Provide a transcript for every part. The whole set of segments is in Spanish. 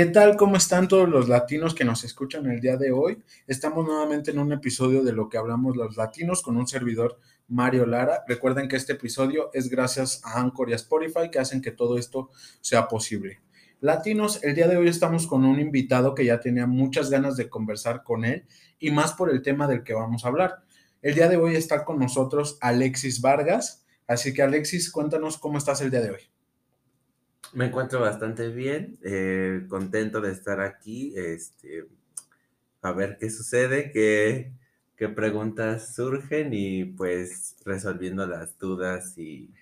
¿Qué tal? ¿Cómo están todos los latinos que nos escuchan el día de hoy? Estamos nuevamente en un episodio de lo que hablamos los latinos con un servidor Mario Lara. Recuerden que este episodio es gracias a Anchor y a Spotify que hacen que todo esto sea posible. Latinos, el día de hoy estamos con un invitado que ya tenía muchas ganas de conversar con él y más por el tema del que vamos a hablar. El día de hoy está con nosotros Alexis Vargas. Así que Alexis, cuéntanos cómo estás el día de hoy. Me encuentro bastante bien, eh, contento de estar aquí, este, a ver qué sucede, qué, qué preguntas surgen y pues resolviendo las dudas y...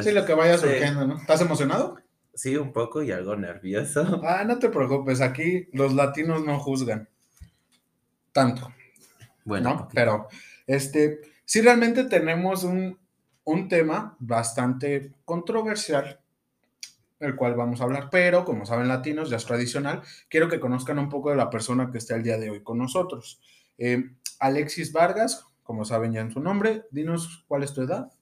Sí, lo que vaya surgiendo, ¿no? ¿Estás emocionado? Sí, un poco y algo nervioso. Ah, no te preocupes, aquí los latinos no juzgan tanto. Bueno, ¿no? pero este, sí realmente tenemos un, un tema bastante controversial el cual vamos a hablar, pero como saben latinos, ya es tradicional, quiero que conozcan un poco de la persona que está el día de hoy con nosotros. Eh, Alexis Vargas, como saben ya en su nombre, dinos cuál es tu edad.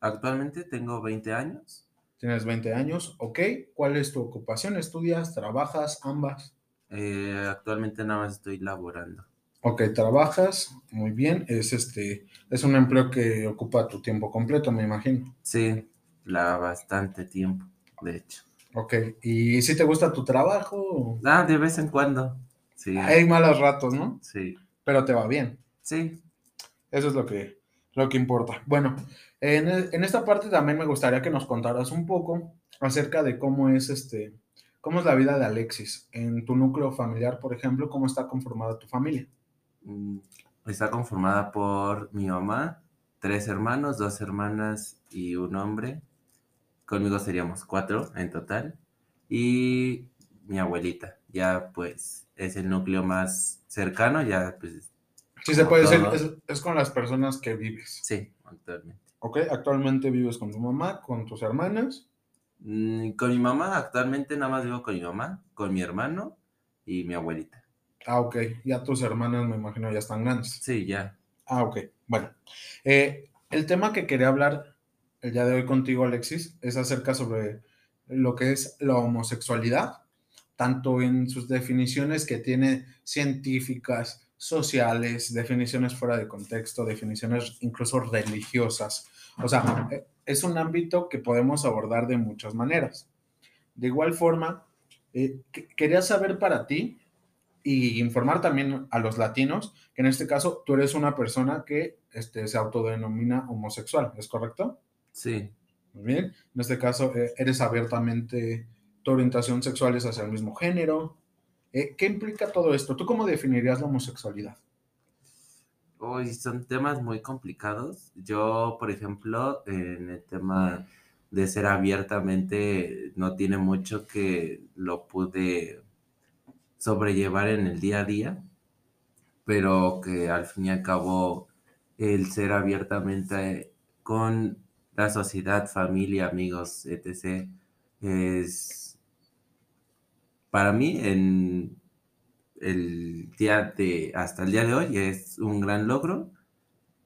Actualmente tengo 20 años. Tienes 20 años, ok. ¿Cuál es tu ocupación? ¿Estudias? ¿Trabajas? ¿Ambas? Eh, actualmente nada más estoy laborando. Ok, trabajas, muy bien. Es este, es un empleo que ocupa tu tiempo completo, me imagino. Sí, la bastante tiempo de hecho. Ok, ¿y si te gusta tu trabajo? Ah, de vez en cuando, sí. Hay malos ratos, ¿no? Sí. Pero te va bien. Sí. Eso es lo que, lo que importa. Bueno, en, en esta parte también me gustaría que nos contaras un poco acerca de cómo es este, cómo es la vida de Alexis. En tu núcleo familiar, por ejemplo, ¿cómo está conformada tu familia? Mm, está conformada por mi mamá, tres hermanos, dos hermanas y un hombre. Conmigo seríamos cuatro en total. Y mi abuelita, ya pues es el núcleo más cercano, ya pues... Sí, se puede decir, es, con las personas que vives. Sí, actualmente. Ok, actualmente vives con tu mamá, con tus hermanas. Mm, con mi mamá, actualmente nada más vivo con mi mamá, con mi hermano y mi abuelita. Ah, ok. Ya tus hermanas, me imagino, ya están grandes. Sí, ya. Ah, ok. Bueno, eh, el tema que quería hablar el día de hoy contigo, Alexis, es acerca sobre lo que es la homosexualidad, tanto en sus definiciones que tiene científicas, sociales, definiciones fuera de contexto, definiciones incluso religiosas. O sea, es un ámbito que podemos abordar de muchas maneras. De igual forma, eh, quería saber para ti y informar también a los latinos que en este caso tú eres una persona que este, se autodenomina homosexual, ¿es correcto? Sí. Muy bien. En este caso, eh, eres abiertamente, tu orientación sexual es hacia el mismo género. Eh, ¿Qué implica todo esto? ¿Tú cómo definirías la homosexualidad? Hoy son temas muy complicados. Yo, por ejemplo, en el tema de ser abiertamente, no tiene mucho que lo pude sobrellevar en el día a día, pero que al fin y al cabo el ser abiertamente con la sociedad, familia, amigos, etc. Es para mí en el día de hasta el día de hoy es un gran logro.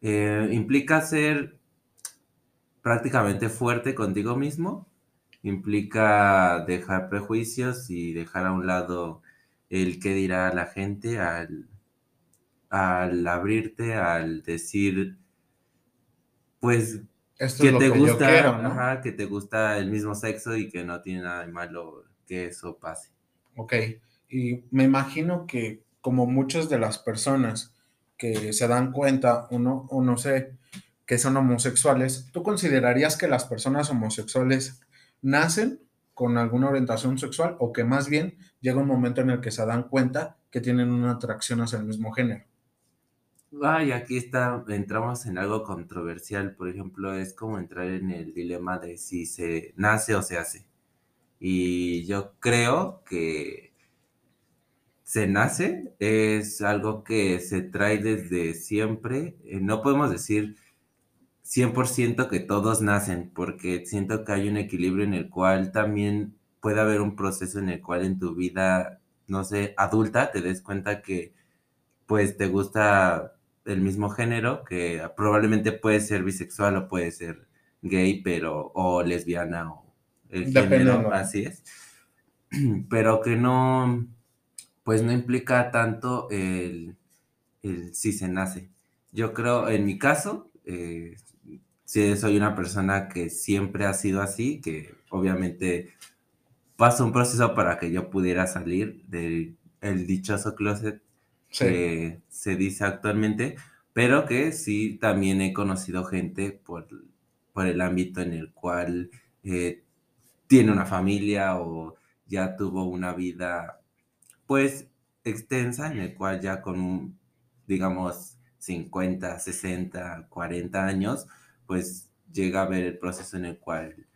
Eh, implica ser prácticamente fuerte contigo mismo, implica dejar prejuicios y dejar a un lado el qué dirá la gente al, al abrirte, al decir, pues que te gusta, que te gusta el mismo sexo y que no tiene nada de malo que eso pase. Ok, y me imagino que como muchas de las personas que se dan cuenta, uno, o no sé, que son homosexuales, ¿tú considerarías que las personas homosexuales nacen con alguna orientación sexual o que más bien llega un momento en el que se dan cuenta que tienen una atracción hacia el mismo género? Ay, aquí está, entramos en algo controversial, por ejemplo, es como entrar en el dilema de si se nace o se hace. Y yo creo que se nace, es algo que se trae desde siempre. Eh, no podemos decir 100% que todos nacen, porque siento que hay un equilibrio en el cual también puede haber un proceso en el cual en tu vida, no sé, adulta, te des cuenta que pues te gusta del mismo género, que probablemente puede ser bisexual o puede ser gay, pero, o lesbiana, o el género, así es. pero que no, pues no implica tanto el, el si se nace. Yo creo, en mi caso, eh, si soy una persona que siempre ha sido así, que obviamente pasó un proceso para que yo pudiera salir del el dichoso closet se dice actualmente, pero que sí también he conocido gente por, por el ámbito en el cual eh, tiene una familia o ya tuvo una vida pues extensa en el cual ya con digamos 50, 60, 40 años pues llega a ver el proceso en el cual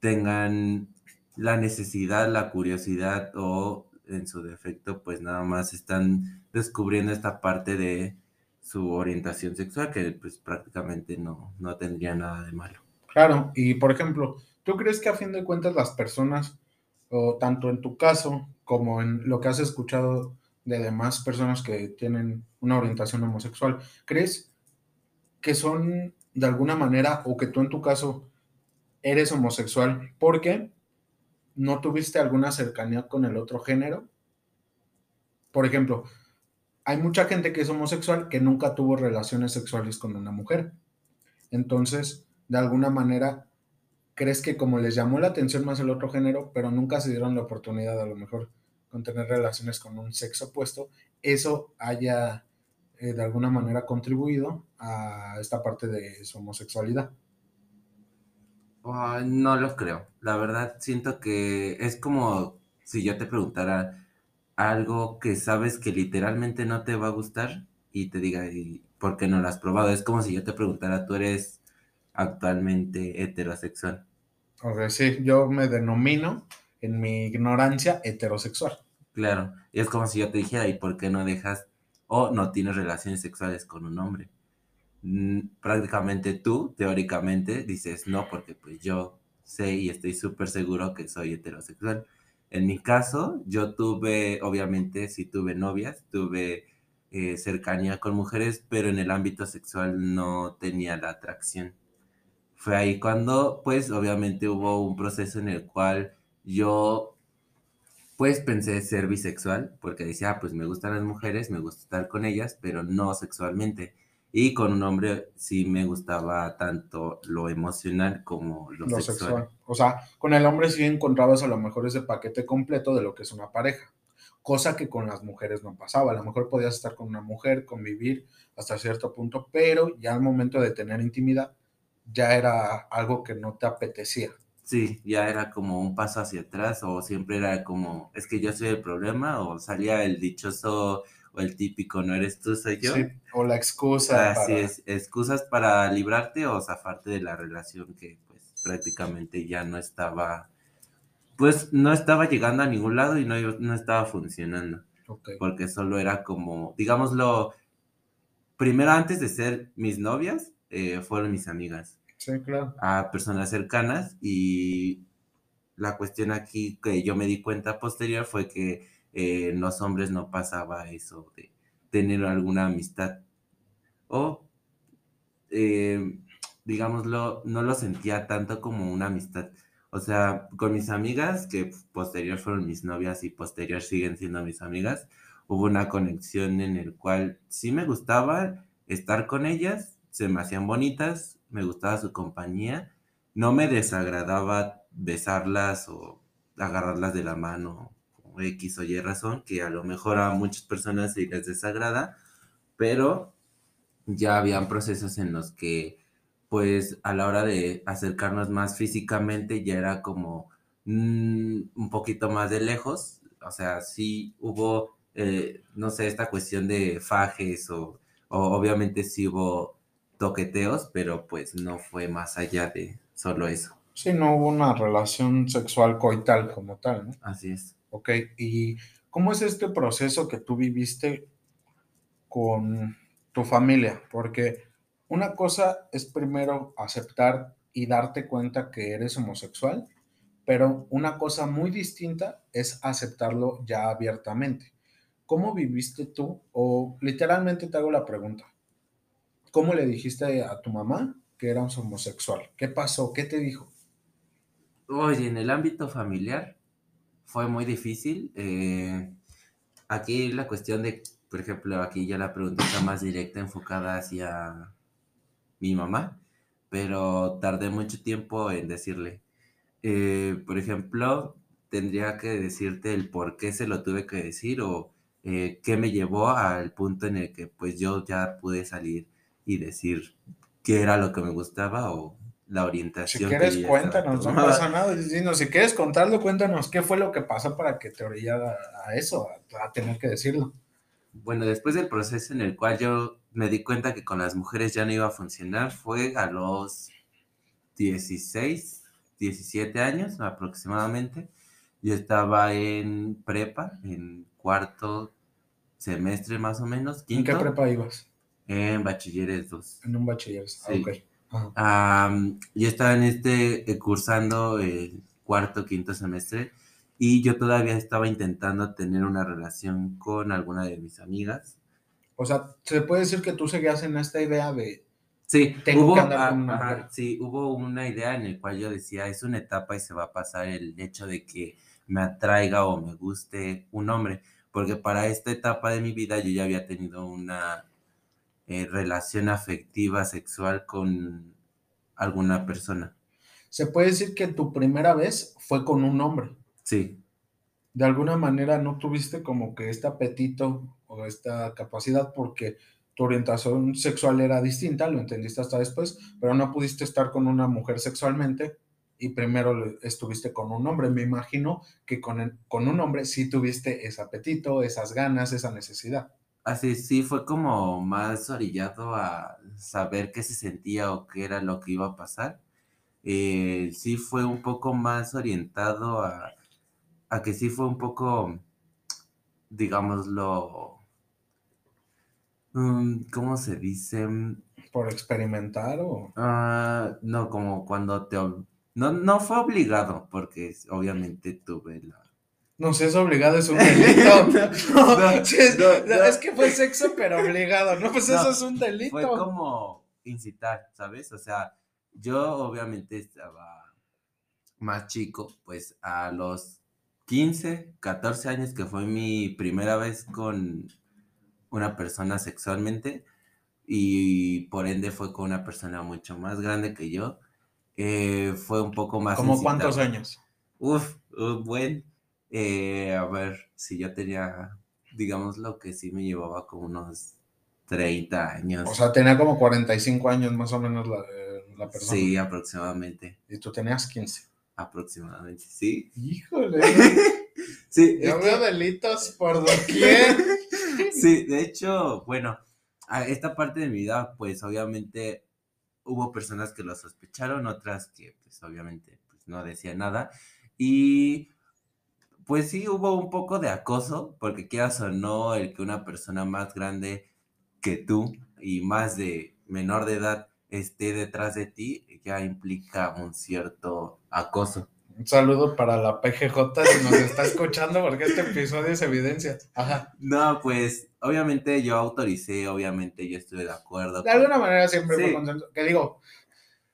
tengan la necesidad, la curiosidad o en su defecto pues nada más están descubriendo esta parte de su orientación sexual que pues prácticamente no, no tendría nada de malo. Claro, y por ejemplo, ¿tú crees que a fin de cuentas las personas, o tanto en tu caso como en lo que has escuchado de demás personas que tienen una orientación homosexual, crees que son de alguna manera o que tú en tu caso eres homosexual porque no tuviste alguna cercanía con el otro género? Por ejemplo, hay mucha gente que es homosexual que nunca tuvo relaciones sexuales con una mujer. Entonces, de alguna manera, crees que como les llamó la atención más el otro género, pero nunca se dieron la oportunidad a lo mejor con tener relaciones con un sexo opuesto, eso haya eh, de alguna manera contribuido a esta parte de su homosexualidad. No lo creo. La verdad, siento que es como si yo te preguntara, algo que sabes que literalmente no te va a gustar y te diga, ¿y por qué no lo has probado? Es como si yo te preguntara, ¿tú eres actualmente heterosexual? Ok, sí, yo me denomino en mi ignorancia heterosexual. Claro, y es como si yo te dijera, ¿y por qué no dejas o no tienes relaciones sexuales con un hombre? Prácticamente tú, teóricamente, dices, no, porque pues yo sé y estoy súper seguro que soy heterosexual en mi caso, yo tuve, obviamente, sí tuve novias, tuve eh, cercanía con mujeres, pero en el ámbito sexual no tenía la atracción. Fue ahí cuando, pues, obviamente hubo un proceso en el cual yo, pues, pensé ser bisexual, porque decía, ah, pues me gustan las mujeres, me gusta estar con ellas, pero no sexualmente. Y con un hombre sí me gustaba tanto lo emocional como lo, sexual. O sea, con el hombre sí encontrabas a lo mejor ese paquete completo de lo que es una pareja, cosa que con las mujeres no pasaba. A lo mejor podías estar con una mujer, convivir hasta cierto punto, pero ya al momento de tener intimidad ya era algo que no te apetecía. Sí, ya era como un paso hacia atrás o siempre era como, es que yo soy el problema o salía el dichoso o el típico no eres tú, soy yo. Sí, o la excusa. Así es, excusas para librarte o zafarte de la relación que pues prácticamente ya no estaba, pues no estaba llegando a ningún lado y no, no estaba funcionando. Porque solo era como, digámoslo, primero antes de ser mis novias, eh, fueron mis amigas. Sí, claro. A personas cercanas y la cuestión aquí que yo me di cuenta posterior fue que en los hombres no pasaba eso de tener alguna amistad. O, eh, digámoslo, no lo sentía tanto como una amistad. O sea, con mis amigas, que posterior fueron mis novias y posterior siguen siendo mis amigas, hubo una conexión en el cual sí me gustaba estar con ellas, se me hacían bonitas, me gustaba su compañía, no me desagradaba besarlas o agarrarlas de la mano X o Y razón, que a lo mejor a muchas personas se les desagrada, pero ya habían procesos en los que, pues, a la hora de acercarnos más físicamente, ya era como mm, un poquito más de lejos, o sea, sí hubo, eh, no sé, esta cuestión de fajes o, o obviamente sí hubo toqueteos, pero pues no fue más allá de solo eso. Sí, no hubo una relación sexual coital como tal, ¿no? Así es. ¿Ok? ¿Y cómo es este proceso que tú viviste con tu familia? Porque una cosa es primero aceptar y darte cuenta que eres homosexual, pero una cosa muy distinta es aceptarlo ya abiertamente. ¿Cómo viviste tú? O literalmente te hago la pregunta. ¿Cómo le dijiste a tu mamá que eras homosexual? ¿Qué pasó? ¿Qué te dijo? Oye, en el ámbito familiar, fue muy difícil. Eh, aquí la cuestión de, por ejemplo, aquí ya la pregunta está más directa, enfocada hacia mi mamá, pero tardé mucho tiempo en decirle. Eh, por ejemplo, tendría que decirte el por qué se lo tuve que decir o eh, qué me llevó al punto en el que pues yo ya pude salir y decir qué era lo que me gustaba o la orientación. Si quieres, cuéntanos, no pasa nada. Si quieres contarlo, cuéntanos qué fue lo que pasó para que te orillara a eso, a, tener que decirlo. Bueno, después del proceso en el cual yo me di cuenta que con las mujeres ya no iba a funcionar, fue a los 16, 17 años aproximadamente. Yo estaba en prepa, en cuarto semestre más o menos. ¿En qué prepa ibas? En bachilleres 2. En un bachilleres, sí. Yo estaba en este, eh, cursando el cuarto, quinto semestre y yo todavía estaba intentando tener una relación con alguna de mis amigas. O sea, se puede decir que tú seguías en esta idea de... Sí, hubo, una sí, hubo una idea en la cual yo decía, es una etapa y se va a pasar el hecho de que me atraiga o me guste un hombre, porque para esta etapa de mi vida yo ya había tenido una eh, relación afectiva, sexual con alguna persona. Se puede decir que tu primera vez fue con un hombre. Sí. De alguna manera no tuviste como que este apetito o esta capacidad porque tu orientación sexual era distinta, lo entendiste hasta después, pero no pudiste estar con una mujer sexualmente y primero estuviste con un hombre. Me imagino que con, con un hombre sí tuviste ese apetito, esas ganas, esa necesidad. Así sí, fue como más orillado a saber qué se sentía o qué era lo que iba a pasar. Eh, sí fue un poco más orientado a, a que sí fue un poco, digámoslo, mm, ¿cómo se dice? ¿Por experimentar o...? Ah, no, como cuando te... No, no fue obligado, porque obviamente tuve la no sé, es obligado, es un delito. No, es, que fue sexo, pero obligado, ¿no? Pues eso es un delito. Fue como incitar, ¿sabes? O sea, yo obviamente estaba más chico, pues a los 15, 14 años, que fue mi primera vez con una persona sexualmente, y por ende fue con una persona mucho más grande que yo, eh, fue un poco más... ¿Cómo cuántos años? Uf, un buen eh, a ver, si yo tenía, digamos, lo que sí me llevaba como unos 30 años. O sea, tenía como 45 años más o menos la, eh, la persona. Sí, aproximadamente. ¿Y tú tenías 15? Aproximadamente, sí. Híjole. sí. Yo veo delitos por doquier. sí, de hecho, bueno, a esta parte de mi vida, pues obviamente hubo personas que lo sospecharon, otras que pues obviamente pues, no decían nada. Y pues sí hubo un poco de acoso, porque quieras o no, el que una persona más grande que tú y más de menor de edad esté detrás de ti, ya implica un cierto acoso. Un saludo para la PGJ si nos está escuchando, porque este episodio es evidencia. Ajá. No, pues obviamente yo autoricé, obviamente yo estuve de acuerdo. De alguna manera siempre sí. que digo,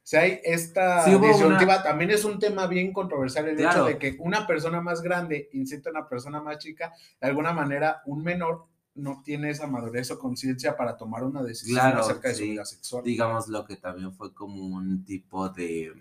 si hay esta disyuntiva, también es un tema bien controversial el hecho de que una persona más grande incita a una persona más chica, de alguna manera un menor no tiene esa madurez o conciencia para tomar una decisión acerca de su vida sexual. Digamos lo que también fue como un tipo de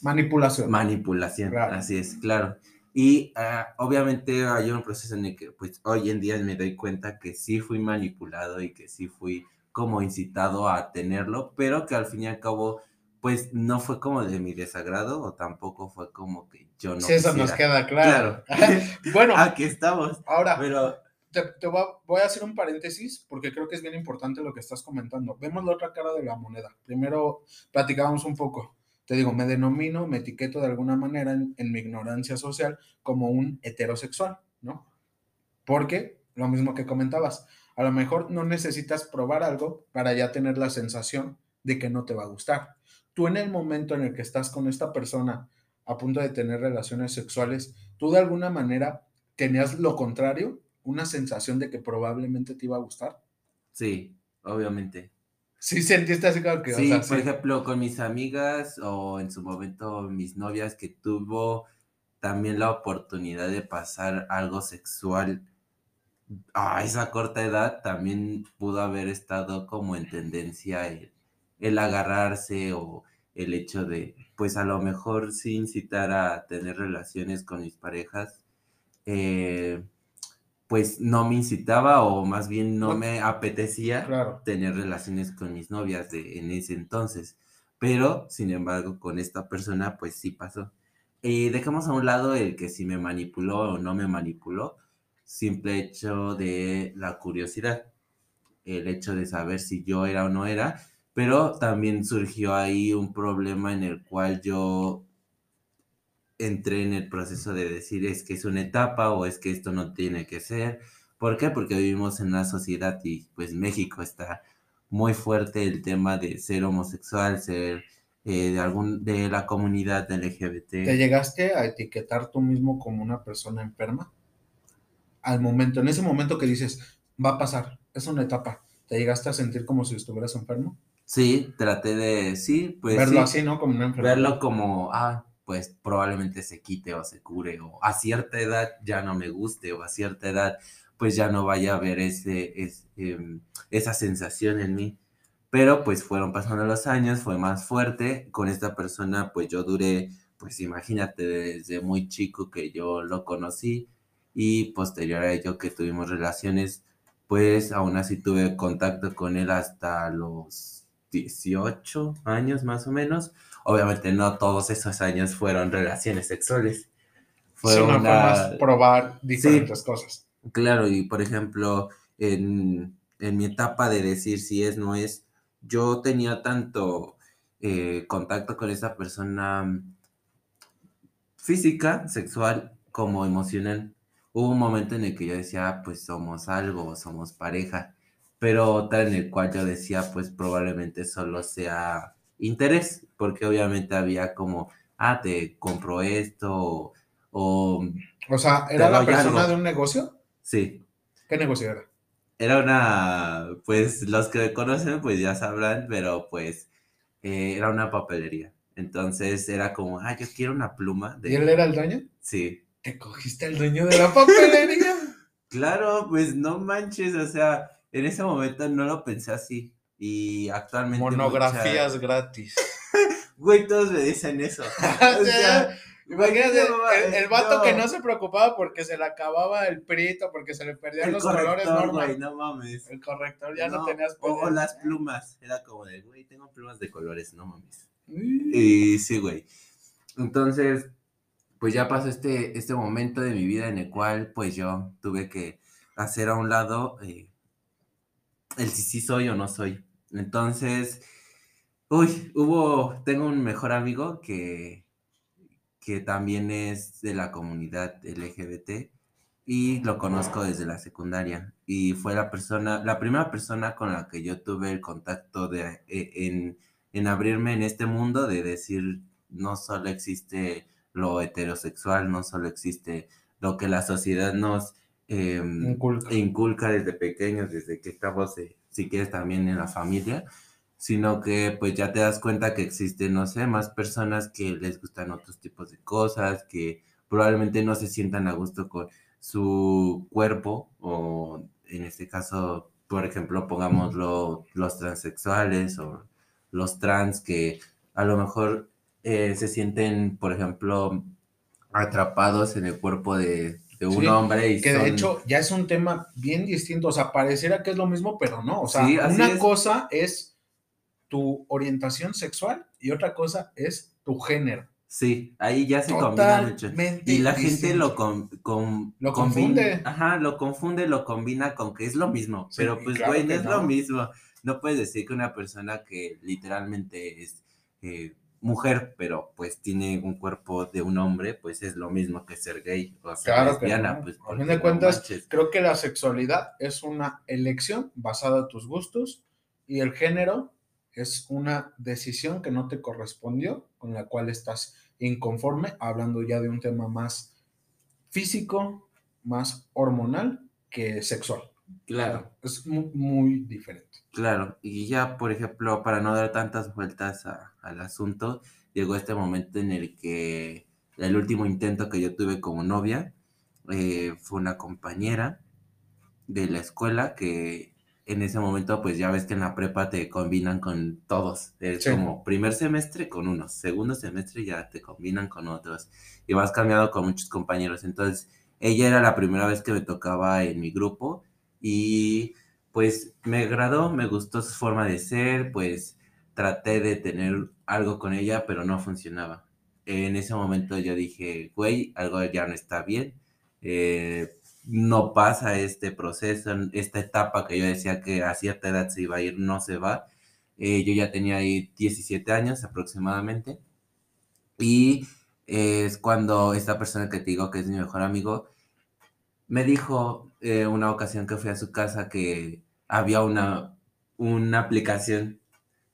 manipulación. Manipulación, así es, claro. Y ah, obviamente hay un proceso en el que pues hoy en día me doy cuenta que sí fui manipulado y que sí fui como incitado a tenerlo, pero que al fin y al cabo, pues no fue como de mi desagrado o tampoco fue como que yo no. Sí, eso nos queda claro. bueno, aquí estamos. Ahora, pero te, voy, a hacer un paréntesis porque creo que es bien importante lo que estás comentando. Vemos la otra cara de la moneda. Primero platicamos un poco. Te digo, me denomino, me etiqueto de alguna manera en, en mi ignorancia social como un heterosexual, ¿no? Porque, lo mismo que comentabas, a lo mejor no necesitas probar algo para ya tener la sensación de que no te va a gustar. Tú en el momento en el que estás con esta persona a punto de tener relaciones sexuales, tú de alguna manera tenías lo contrario, una sensación de que probablemente te iba a gustar. Sí, obviamente. Sí, sentiste así como que... Sí, por ejemplo, con mis amigas o en su momento mis novias que tuvo también la oportunidad de pasar algo sexual a esa corta edad también pudo haber estado como en tendencia el, agarrarse o el hecho de, pues a lo mejor sí incitar a tener relaciones con mis parejas, eh, pues no me incitaba o más bien no, me apetecía tener relaciones con mis novias de, en ese entonces. Pero, sin embargo, con esta persona, pues sí pasó. Y dejamos a un lado el que si me manipuló o no me manipuló, simple hecho de la curiosidad, el hecho de saber si yo era o no era, pero también surgió ahí un problema en el cual yo entré en el proceso de decir es que es una etapa o es que esto no tiene que ser. ¿Por qué? Porque vivimos en una sociedad y pues México está muy fuerte el tema de ser homosexual, ser eh, de algún de la comunidad LGBT. ¿Te llegaste a etiquetar tú mismo como una persona enferma? Al momento, en ese momento que dices, va a pasar, es una etapa, ¿te llegaste a sentir como si estuvieras enfermo? Sí, traté de, sí, pues. Verlo así, ¿no? Como una enfermedad. Verlo como, ah, pues probablemente se quite o se cure, o a cierta edad ya no me guste, o a cierta edad pues ya no vaya a haber ese, em, esa sensación en mí. Pero pues fueron pasando los años, fue más fuerte. Con esta persona pues yo duré, pues imagínate, desde muy chico que yo lo conocí y posterior a ello que tuvimos relaciones, pues aún así tuve contacto con él hasta los 18 años más o menos. Obviamente no todos esos años fueron relaciones sexuales. Fue una... probar diferentes cosas. Claro, y por ejemplo, en, mi etapa de decir si es, no es, yo tenía tanto eh, contacto con esa persona física, sexual, como emocional. Hubo un momento en el que yo decía, ah, pues somos algo, somos pareja, pero otra en el cual yo decía, pues probablemente solo sea interés, porque obviamente había como, ah, te compro esto, o... O, sea, ¿era la persona de un negocio? Sí. ¿Qué negocio era? Era una, pues los que me conocen pues ya sabrán, pero pues eh, era una papelería. Entonces era como, ah, yo quiero una pluma. De... ¿Y él era el dueño? Sí. ¿Te cogiste el dueño de la papelería? claro, pues no manches, o sea, en ese momento no lo pensé así. Y actualmente. Monografías gratis. Güey, todos me dicen eso. o sea, Imagínate, el, vato que no se preocupaba porque se le acababa el prito, porque se le perdían los colores normales. no mames. El corrector ya no, tenías O, las plumas. Era como de, güey, tengo plumas de colores, no mames. Y sí, güey. Entonces, pues ya pasó este, este momento de mi vida en el cual, pues yo tuve que hacer a un lado eh, el si sí soy o no soy. Entonces, uy, hubo, tengo un mejor amigo que que también es de la comunidad LGBT y lo conozco desde la secundaria y fue la persona, la primera persona con la que yo tuve el contacto de, e, en, abrirme en este mundo de decir no solo existe lo heterosexual, no solo existe lo que la sociedad nos em, inculca. desde pequeños, desde que estamos, eh, si quieres, también en la familia, sino que pues ya te das cuenta que existen, no sé, más personas que les gustan otros tipos de cosas, que probablemente no se sientan a gusto con su cuerpo o en este caso, por ejemplo, pongámoslo los transexuales o los trans que a lo mejor eh, se sienten, por ejemplo, atrapados en el cuerpo de, un hombre. Y que de hecho ya es un tema bien distinto, o sea, pareciera que es lo mismo, pero no, o sea, una cosa es tu orientación sexual y otra cosa es tu género. Sí, ahí ya se combina mucho. Y la gente lo, con, lo confunde. Ajá, lo confunde, lo combina con que es lo mismo. pero pues, güey, no es lo mismo. No puedes decir que una persona que literalmente es eh, mujer, pero pues tiene un cuerpo de un hombre, pues es lo mismo que ser gay o ser lesbiana. Pues, a fin de cuentas, creo que la sexualidad es una elección basada en tus gustos y el género es una decisión que no te correspondió, con la cual estás inconforme, hablando ya de un tema más físico, más hormonal que sexual. Claro. Es muy, diferente. Claro, y ya, por ejemplo, para no dar tantas vueltas al asunto, llegó este momento en el que el último intento que yo tuve como novia eh, fue una compañera de la escuela que en ese momento, pues ya ves que en la prepa te combinan con todos. Es como primer semestre con unos, segundo semestre ya te combinan con otros. Y vas cambiando con muchos compañeros. Entonces, ella era la primera vez que me tocaba en mi grupo y pues me agradó, me gustó su forma de ser, pues traté de tener algo con ella, pero no funcionaba. En ese momento yo dije, güey, algo ya no está bien. Eh, no pasa este proceso, esta etapa que yo decía que a cierta edad se iba a ir, no se va. Eh, yo ya tenía ahí 17 años aproximadamente. Y es cuando esta persona que te digo que es mi mejor amigo, me dijo eh, una ocasión que fui a su casa que había una, una aplicación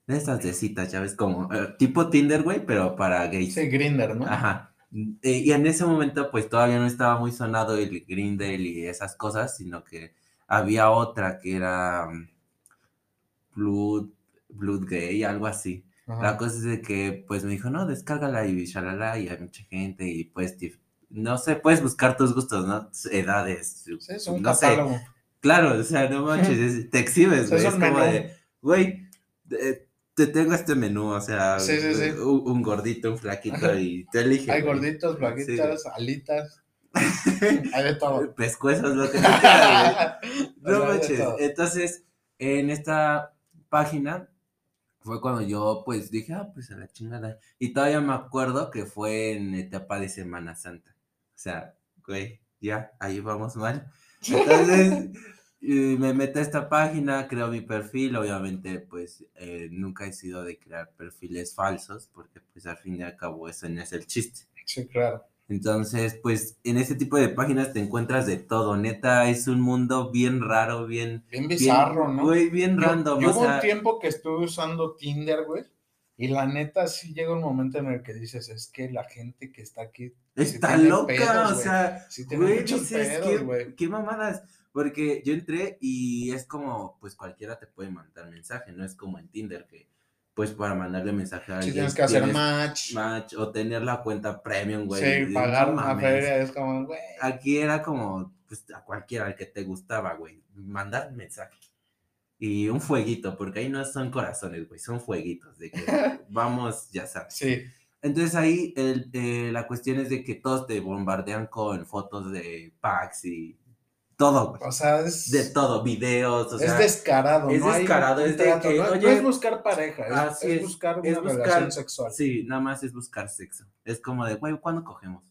de estas de citas, ya ves, como eh, tipo Tinder, güey, pero para gays. Sí, Grinder, ¿no? Ajá. Eh, y en ese momento, pues todavía no estaba muy sonado el Grindel y esas cosas, sino que había otra que era mm, Blood, Blood Gay, algo así. La cosa es de que, pues me dijo, no, descárgala y shalala, y hay mucha gente, y pues, no sé, puedes buscar tus gustos, ¿no? Edades. Sí, es un no Sé. Claro, o sea, no manches, te exhibes, güey. Es, como de, güey, te tengo este menú, o sea, Un, gordito, un flaquito y te eliges. Hay gorditos, flaquitas, alitas. Hay de todo. Pescuezos, lo que quieras, No manches. Entonces, en esta página fue cuando yo pues dije, ah, pues a la chingada. Y todavía me acuerdo que fue en etapa de Semana Santa. O sea, güey, ya, ahí vamos mal. Entonces, me meto a esta página, creo mi perfil, obviamente pues eh, nunca he sido de crear perfiles falsos, porque pues al fin y al cabo eso no es el chiste. Sí, claro. Entonces, pues en este tipo de páginas te encuentras de todo, neta, es un mundo bien raro, bien... Bien bizarro, ¿no? Güey, bien random. Yo, hubo un tiempo que estuve usando Tinder, güey, y la neta sí llega un momento en el que dices, es que la gente que está aquí... Está loca, o sea, güey, dices, ¿qué, qué mamadas porque yo entré y es como, pues cualquiera te puede mandar mensaje, no es como en Tinder que, pues para mandarle mensaje a alguien. Si tienes que hacer match. Match o tener la cuenta premium, güey. Sí, pagar una feria es como, güey. Aquí era como, pues a cualquiera al que te gustaba, güey, mandar mensaje. Y un fueguito, porque ahí no son corazones, güey, son fueguitos de que vamos, ya sabes. Sí. Entonces ahí el, eh, la cuestión es de que todos te bombardean con fotos de packs y todo, O sea, es. De todo, videos, o sea. Es descarado, Es descarado, es de que. No, oye, es buscar pareja, es, buscar una relación sexual. Sí, nada más es buscar sexo. Es como de, güey, ¿cuándo cogemos?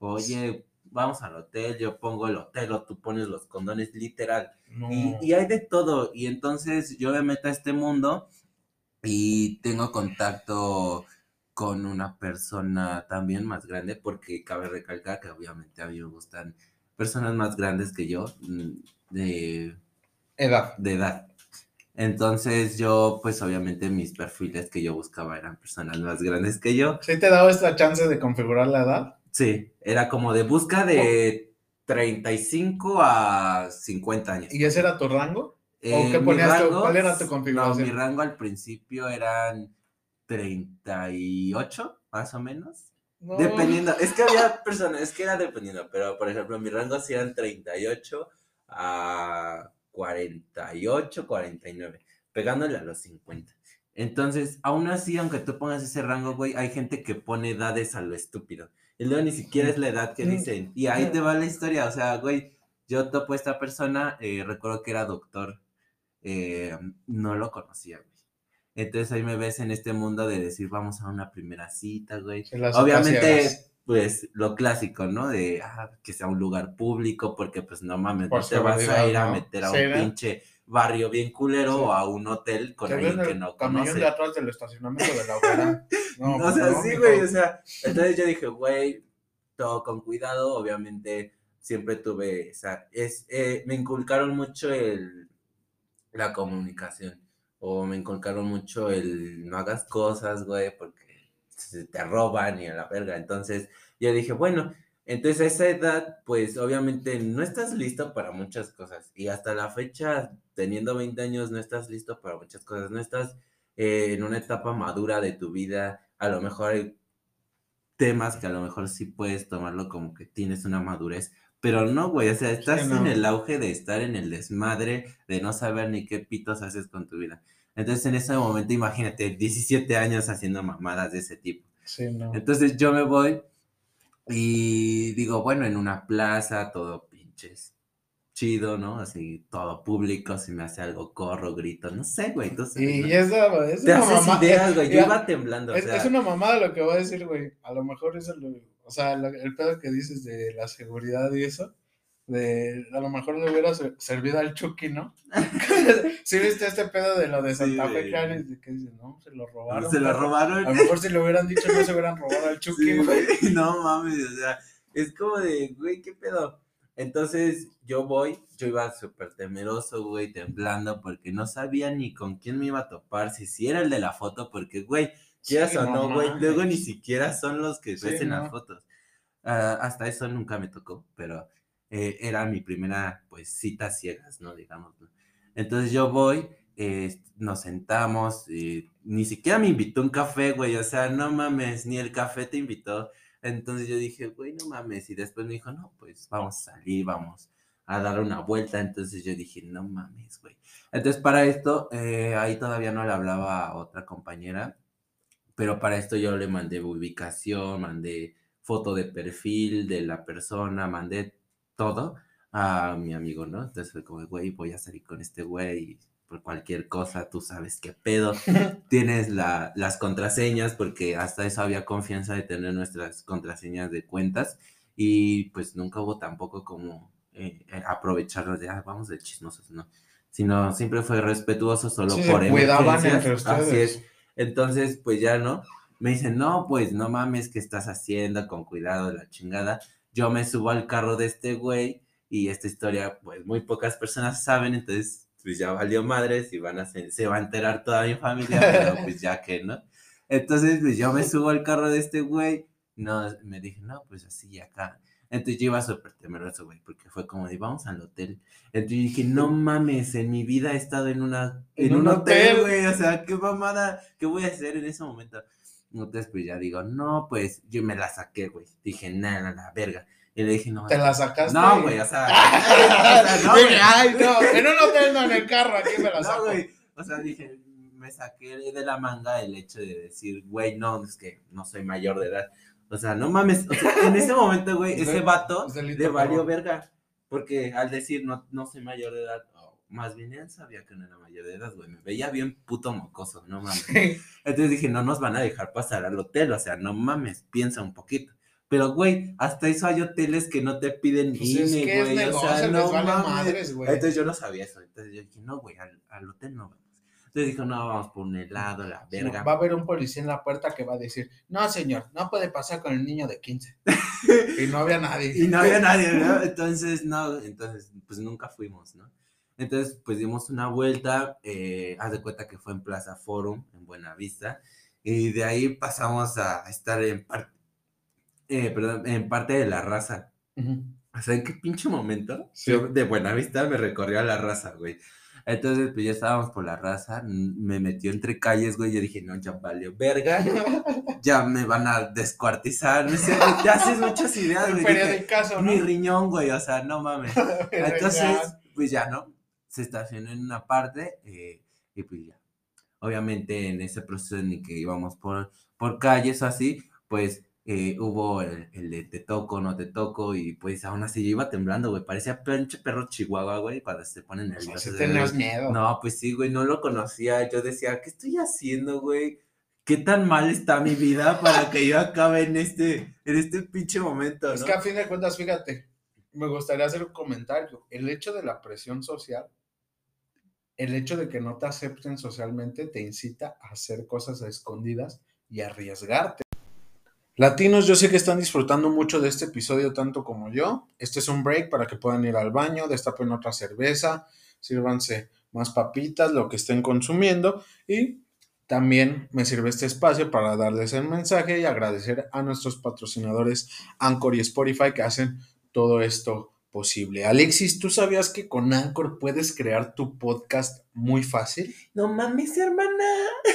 Oye, vamos al hotel, yo pongo el hotel o tú pones los condones, literal. Y, y hay de todo. Y entonces yo me meto a este mundo y tengo contacto con una persona también más grande, porque cabe recalcar que obviamente a mí me gustan personas más grandes que yo, mm, de edad. De edad. Entonces yo, pues obviamente mis perfiles que yo buscaba eran personas más grandes que yo. ¿Sí te daba esta chance de configurar la edad? Sí, era como de busca de 35 a 50 años. ¿Y ese era tu rango? ¿O qué ponías ¿Cuál era tu configuración? No, mi rango al principio eran 38, más o menos. Dependiendo, es que había personas, es que era dependiendo, pero por ejemplo, mi rango hacían 38 a 48, 49, pegándole a los 50. Entonces, aún así, aunque tú pongas ese rango, güey, hay gente que pone edades a lo estúpido. Y luego ni siquiera es la edad que dicen. Y ahí te va la historia. O sea, güey, yo topo a esta persona, eh, recuerdo que era doctor. Eh, no lo conocía, güey. Entonces ahí me ves en este mundo de decir, vamos a una primera cita, güey. Obviamente, pues lo clásico, ¿no? De ah, que sea un lugar público, porque pues no mames, no te vas a ir a meter a un pinche barrio bien culero o a un hotel con alguien que no conoce. de atrás del estacionamiento de la hoguera. No, o sea, sí, güey, o sea, entonces yo dije, güey, todo con cuidado, obviamente siempre tuve, o sea, es, eh, me inculcaron mucho el, la comunicación o me inculcaron mucho el no hagas cosas, güey, porque te roban y a la verga. Entonces yo dije, bueno, entonces a esa edad, pues obviamente no estás listo para muchas cosas. Y hasta la fecha, teniendo 20 años, no estás listo para muchas cosas. No estás eh, en una etapa madura de tu vida. A lo mejor temas que a lo mejor sí puedes tomarlo como que tienes una madurez, pero no, güey, o sea, estás en el auge de estar en el desmadre, de no saber ni qué pitos haces con tu vida. Entonces, en ese momento, imagínate, 17 años haciendo mamadas de ese tipo. Sí, no. Entonces, yo me voy y digo, bueno, en una plaza, todo pinches chido, ¿no? Así, todo público, si me hace algo, corro, grito, no sé, güey. Entonces, y eso, es Te una haces ideas, güey, yo iba temblando. Es, es, una mamada lo que voy a decir, güey. A lo mejor eso lo, o sea, el pedo que dices de la seguridad y eso, de a lo mejor le hubiera servido al Chucky, ¿no? ¿Sí viste este pedo de lo de Santa Fe Clares? De que dicen, no, se lo robaron. Se lo robaron. A lo mejor si lo hubieran dicho no se hubieran robado al Chucky, güey. no mames, o sea, es como de, güey, ¿qué pedo? Entonces yo voy, yo iba súper temeroso, güey, temblando, porque no sabía ni con quién me iba a topar, si, si era el de la foto, porque, güey, quieras o no, güey, luego ni siquiera son los que ves en las fotos. Ah, hasta eso nunca me tocó, pero eh, era mi primera, pues, cita ciegas, ¿no? Digamos, Entonces yo voy, eh, nos sentamos, y ni siquiera me invitó un café, güey, o sea, no mames, ni el café te invitó. Entonces yo dije, güey, no mames. Y después me dijo, no, pues vamos a salir, vamos a dar una vuelta. Entonces yo dije, no mames, güey. Entonces para esto, eh, ahí todavía no le hablaba a otra compañera, pero para esto yo le mandé ubicación, mandé foto de perfil de la persona, mandé todo a mi amigo, ¿no? Entonces fue como, güey, voy a salir con este güey por cualquier cosa, tú sabes qué pedo. Tienes la, las contraseñas, porque hasta eso había confianza de tener nuestras contraseñas de cuentas. Y pues nunca hubo tampoco como eh, eh aprovecharlos de, ah, vamos de chismosos, ¿no? Sino siempre fue respetuoso solo por emergencias. Así es. Entonces, pues ya no. Me dicen, no, pues no mames, ¿qué estás haciendo? Con cuidado, la chingada. Yo me subo al carro de este güey y esta historia, pues muy pocas personas saben, entonces pues ya valió madres y van a se, va a enterar toda mi familia, pero pues ya que, ¿no? Entonces, pues yo me subo al carro de este güey, no, me dije, no, pues así acá. Entonces yo iba súper temeroso, güey, porque fue como de, vamos al hotel. Entonces dije, no mames, en mi vida he estado en una, en, un, hotel, güey, o sea, qué mamada, qué voy a hacer en ese momento. Entonces, pues ya digo, no, pues yo me la saqué, güey. Dije, nada, la verga. Y le dije, no. ¿Te la sacaste? No, güey, o sea. no, güey. Ay, no, en un hotel no, en el carro, aquí me la saco. No, güey. O sea, dije, me saqué de la manga el hecho de decir, güey, no, es que no soy mayor de edad. O sea, no mames. O sea, en ese momento, güey, ese vato le valió verga. Porque al decir, no, no soy mayor de edad, más bien él sabía que no era mayor de edad, güey. Me veía bien puto mocoso, no mames. Entonces dije, no nos van a dejar pasar al hotel, o sea, no mames, piensa un poquito. Pero, güey, hasta eso hay hoteles que no te piden pues INE, güey. o sea, no mames. Entonces yo no sabía eso. Entonces yo dije, no, güey, al, hotel no vamos. Entonces dijo, no, vamos por un helado, la verga. va a haber un policía en la puerta que va a decir, no, señor, no puede pasar con el niño de 15. y no había nadie. y no había nadie, ¿no? Entonces, no, entonces, pues nunca fuimos, ¿no? Entonces, pues dimos una vuelta, eh, haz de cuenta que fue en Plaza Forum, en Buenavista, y de ahí pasamos a estar en parte, eh, perdón, en parte de la raza. O sea, ¿en qué pinche momento? Yo de Buenavista me recorrió a la raza, güey. Entonces, pues ya estábamos por la raza, me metió entre calles, güey, yo dije, no, ya valió verga, ya me van a descuartizar, no sé, te haces muchas ideas, güey. ¿no? Mi riñón, güey, o sea, no mames. Entonces, pues ya, ¿no? Se estacionó en una parte eh, y pues ya. Obviamente en ese proceso en que íbamos por, por calles así, pues eh, hubo el, de te toco, no te toco, y pues aún así yo iba temblando, güey. Parecía pinche perro chihuahua, güey, cuando se ponen nerviosos. tenías miedo. No, pues sí, güey, no lo conocía. Yo decía, ¿qué estoy haciendo, güey? ¿Qué tan mal está mi vida para que yo acabe en este, en este pinche momento? Es que a fin de cuentas, fíjate, me gustaría hacer un comentario. El hecho de la presión social, el hecho de que no te acepten socialmente, te incita a hacer cosas escondidas y arriesgarte. Latinos, yo sé que están disfrutando mucho de este episodio tanto como yo. Este es un break para que puedan ir al baño, destapen otra cerveza, sírvanse más papitas, lo que estén consumiendo y también me sirve este espacio para darles el mensaje y agradecer a nuestros patrocinadores Anchor y Spotify que hacen todo esto posible. Alexis, ¿tú sabías que con Anchor puedes crear tu podcast muy fácil? No mames, hermana.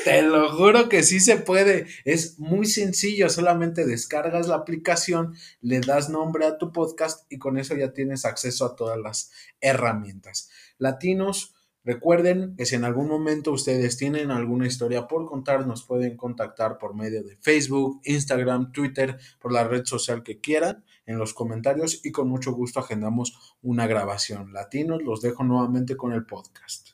Te lo juro que sí se puede. Es muy sencillo. Solamente descargas la aplicación, le das nombre a tu podcast y con eso ya tienes acceso a todas las herramientas. Latinos, recuerden que si en algún momento ustedes tienen alguna historia por contar, nos pueden contactar por medio de Facebook, Instagram, Twitter, por la red social que quieran en los comentarios y con mucho gusto agendamos una grabación. Latinos, los dejo nuevamente con el podcast.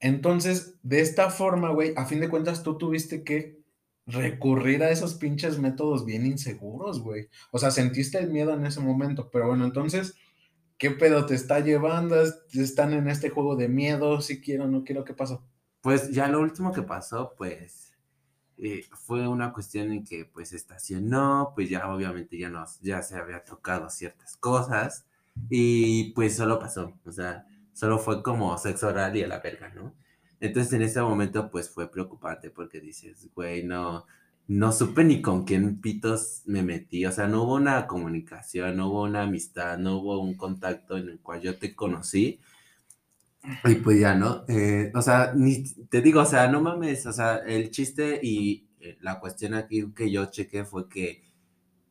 Entonces, de esta forma, güey, a fin de cuentas tú tuviste que recurrir a esos pinches métodos bien inseguros, güey. O sea, sentiste el miedo en ese momento, pero bueno, entonces, ¿qué pedo te está llevando? ¿Están en este juego de miedo? Si quiero, no quiero, ¿qué pasó? Pues ya lo último que pasó, pues eh, fue una cuestión en que pues estacionó, pues ya obviamente ya, nos, ya se había tocado ciertas cosas y pues solo pasó, o sea, solo fue como sexo oral y a la verga, ¿no? Entonces en ese momento pues fue preocupante porque dices, güey, no, no supe ni con quién pitos me metí, o sea, no hubo una comunicación, no hubo una amistad, no hubo un contacto en el cual yo te conocí y pues ya, ¿no? Eh, o sea, ni te digo, o sea, no mames, o sea, el chiste y eh, la cuestión aquí que yo chequé fue que,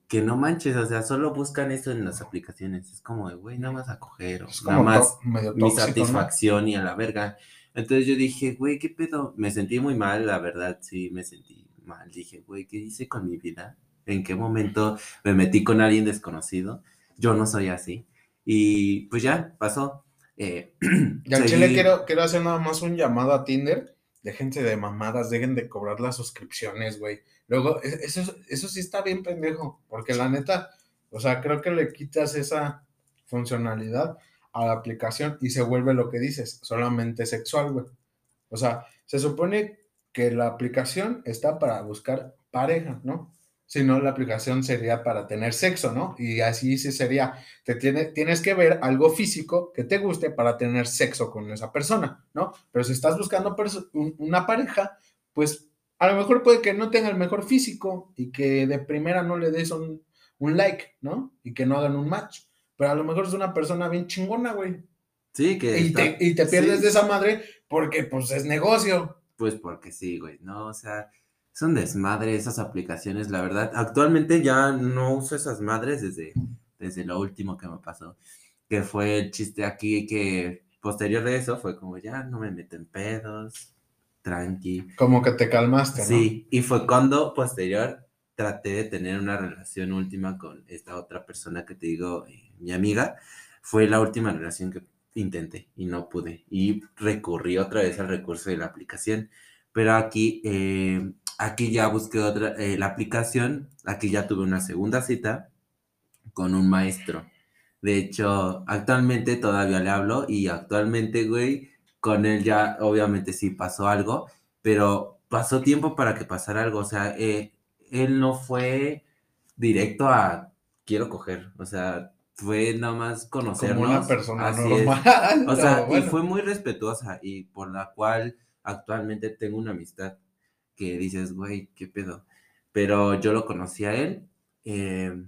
que no manches, o sea, solo buscan eso en las aplicaciones. Es como, güey, nada más a coger, o nada más mi satisfacción y a la verga. Entonces yo dije, güey, ¿qué pedo? Me sentí muy mal, la verdad, sí, me sentí mal. Dije, güey, ¿qué hice con mi vida? ¿En qué momento me metí con alguien desconocido? Yo no soy así. Y pues ya, pasó. Eh, y al chile quiero, quiero hacer nada más un llamado a Tinder. Déjense de mamadas, dejen de cobrar las suscripciones, güey. Luego, e, eso, eso sí está bien pendejo, porque la neta, o sea, creo que le quitas esa funcionalidad a la aplicación y se vuelve lo que dices, solamente sexual, güey. O sea, se supone que la aplicación está para buscar pareja, ¿no? Si no, la aplicación sería para tener sexo, ¿no? Y así sí sería, te tiene, tienes que ver algo físico que te guste para tener sexo con esa persona, ¿no? Pero si estás buscando una pareja, pues a lo mejor puede que no tenga el mejor físico y que de primera no le des un, like, ¿no? Y que no hagan un match. Pero a lo mejor es una persona bien chingona, güey. Sí, que... Y, te, y te pierdes de esa madre porque pues es negocio. Pues porque sí, güey, ¿no? O sea es un desmadre esas aplicaciones, la verdad. Actualmente ya no uso esas madres desde, desde lo último que me pasó, que fue el chiste aquí que posterior de eso fue como ya no me meten pedos, tranqui. Como que te calmaste, ¿no? Sí, y fue cuando posterior traté de tener una relación última con esta otra persona que te digo, eh, mi amiga, fue la última relación que intenté y no pude. Y recurrí otra vez al recurso de la aplicación. Pero aquí eh, Aquí ya busqué otra, eh, la aplicación, aquí ya tuve una segunda cita con un maestro. De hecho, actualmente todavía le hablo y actualmente, güey, con él ya obviamente sí pasó algo, pero pasó tiempo para que pasara algo. O sea, eh, él no fue directo a quiero coger. O sea, fue nada más conocernos. Como una persona normal. O sea, y fue muy respetuosa y por la cual actualmente tengo una amistad que dices, güey, qué pedo. Pero yo lo conocí a él. Eh,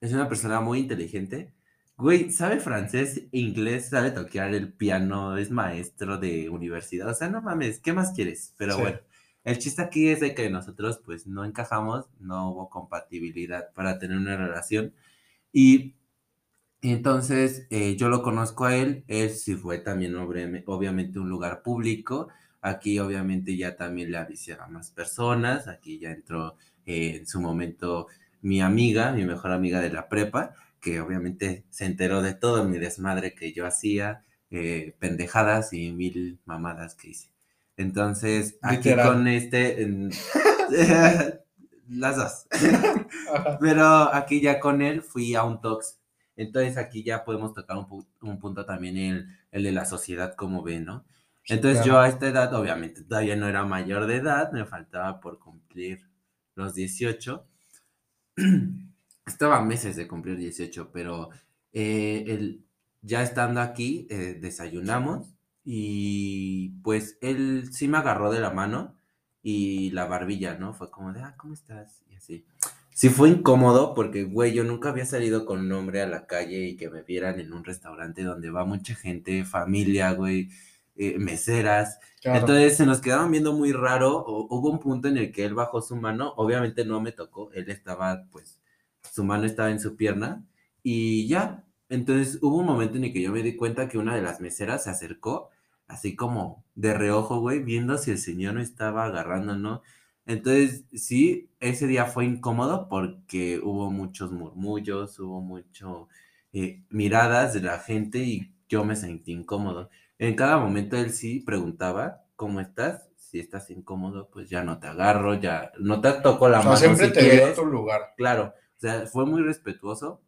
es una persona muy inteligente. Güey, sabe francés, inglés, sabe tocar el piano, es maestro de universidad. O sea, no mames, ¿qué más quieres? Pero bueno, el chiste aquí es de que nosotros pues no encajamos, no hubo compatibilidad para tener una relación. Y entonces eh, yo lo conozco a él, él sí fue también obviamente un lugar público Aquí obviamente ya también le avisé a más personas, aquí ya entró eh, en su momento mi amiga, mi mejor amiga de la prepa, que obviamente se enteró de todo mi desmadre que yo hacía, eh, pendejadas y mil mamadas que hice. Entonces, aquí con este, las dos. Pero aquí ya con él fui a un tox. Entonces aquí ya podemos tocar un, punto también el, el de la sociedad, como ven, ¿no? Entonces yo a esta edad, obviamente, todavía no era mayor de edad, me faltaba por cumplir los 18. Estaba meses de cumplir 18, pero eh, ya estando aquí, eh, desayunamos y pues él sí me agarró de la mano y la barbilla, ¿no? Fue como de, ah, ¿cómo estás? Y así. Sí fue incómodo porque, güey, yo nunca había salido con un hombre a la calle y que me vieran en un restaurante donde va mucha gente, familia, güey, eh, meseras. Entonces se nos quedaban viendo muy raro. hubo un punto en el que él bajó su mano, obviamente no me tocó, él estaba, pues, su mano estaba en su pierna y ya. Entonces hubo un momento en el que yo me di cuenta que una de las meseras se acercó, así como de reojo, güey, viendo si el señor no estaba agarrando, ¿no? Entonces, sí, ese día fue incómodo porque hubo muchos murmullos, hubo mucho eh, miradas de la gente y yo me sentí incómodo. En cada momento él sí preguntaba, ¿cómo estás? Si estás incómodo, pues ya no te agarro, ya no te toco la mano. siempre te dio tu lugar. Claro, o sea, fue muy respetuoso.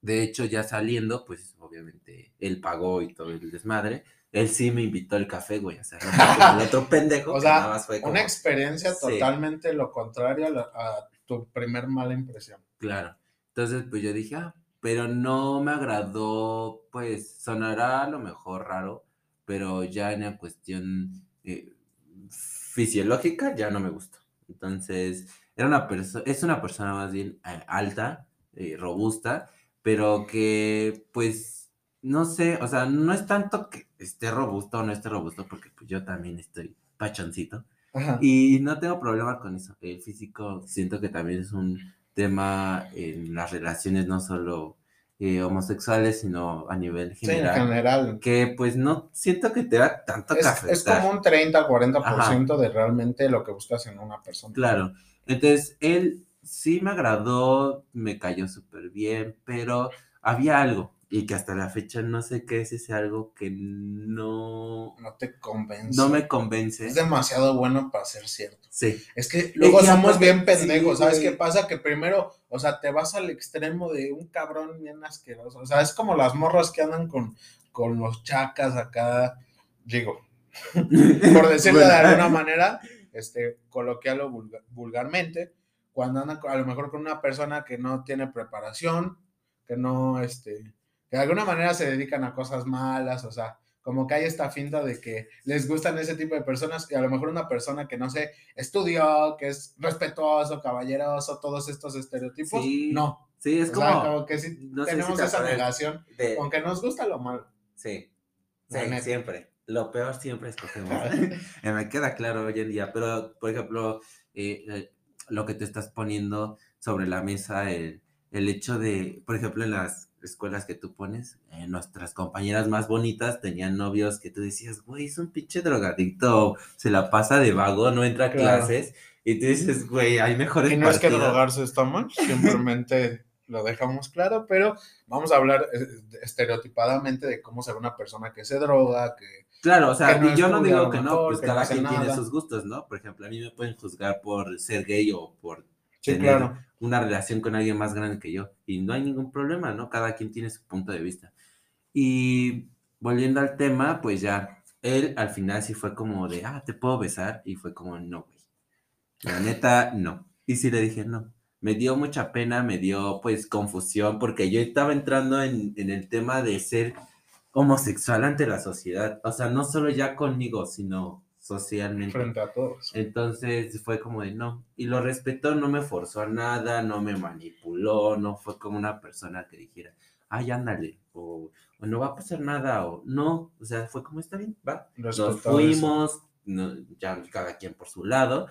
De hecho, ya saliendo, pues obviamente él pagó y todo el desmadre él sí me invitó al café, güey. O sea, el otro pendejo. o sea, fue una experiencia totalmente lo contrario a, tu primer mala impresión. Claro. Entonces, pues yo dije, ah, pero no me agradó, pues sonará a lo mejor raro, pero ya en la cuestión eh, fisiológica ya no me gustó. Entonces, era una persona, es una persona más bien eh, alta, eh, robusta, pero que pues no sé, o sea, no es tanto que esté robusto o no esté robusto, porque pues yo también estoy pachoncito. Y no tengo problema con eso. El físico siento que también es un tema en las relaciones, no solo eh, homosexuales, sino a nivel general. Sí, en general. Que pues no siento que te da tanto es, Es como un 30 40% de realmente lo que buscas en una persona. Claro. Entonces, él sí me agradó, me cayó súper bien, pero había algo y que hasta la fecha no sé qué es ese algo que no... No te convence. No me convence. Es demasiado bueno para ser cierto. Sí. Es que luego somos bien pendejos, ¿sabes qué pasa? Que primero, o sea, te vas al extremo de un cabrón bien asqueroso. O sea, es como las morras que andan con, con los chacas acá, digo, por decirlo de alguna manera, este, coloquial o vulgarmente, cuando andan a lo mejor con una persona que no tiene preparación, que no, este, que de alguna manera se dedican a cosas malas, o sea, como que hay esta finta de que les gustan ese tipo de personas y a lo mejor una persona que no sé, estudió, que es respetuoso, caballeroso, todos estos estereotipos, no. Sí, es como, que sí tenemos esa negación, aunque nos gusta lo malo. Sí, sí siempre. Lo peor siempre escogemos. Me queda claro hoy en día, pero por ejemplo, eh, eh, lo que te estás poniendo sobre la mesa, el, el hecho de, por ejemplo, en las escuelas que tú pones, eh, nuestras compañeras más bonitas tenían novios que tú decías, güey, es un pinche drogadicto, se la pasa de vago, no entra a clases, y tú dices, güey, hay mejores Y no es que drogarse está mal, simplemente lo dejamos claro, pero vamos a hablar eh, estereotipadamente de cómo ser una persona que se droga, que... Claro, o sea, yo no digo que no, pues cada quien tiene sus gustos, ¿no? Por ejemplo, a mí me pueden juzgar por ser gay o por Sí, claro. una relación con alguien más grande que yo. Y no hay ningún problema, ¿no? Cada quien tiene su punto de vista. Y volviendo al tema, pues ya, él al final sí fue como de, ah, ¿te puedo besar? Y fue como, no, güey. La neta, no. Y sí le dije, no. Me dio mucha pena, me dio pues confusión, porque yo estaba entrando en, en el tema de ser homosexual ante la sociedad. O sea, no solo ya conmigo, sino socialmente. Frente a todos. Entonces fue como de no. Y lo respetó, no me forzó a nada, no me manipuló, no fue como una persona que dijera, ay, ándale, o, no va a pasar nada, o no. O sea, fue como está bien, va. Nos fuimos, ya cada quien por su lado.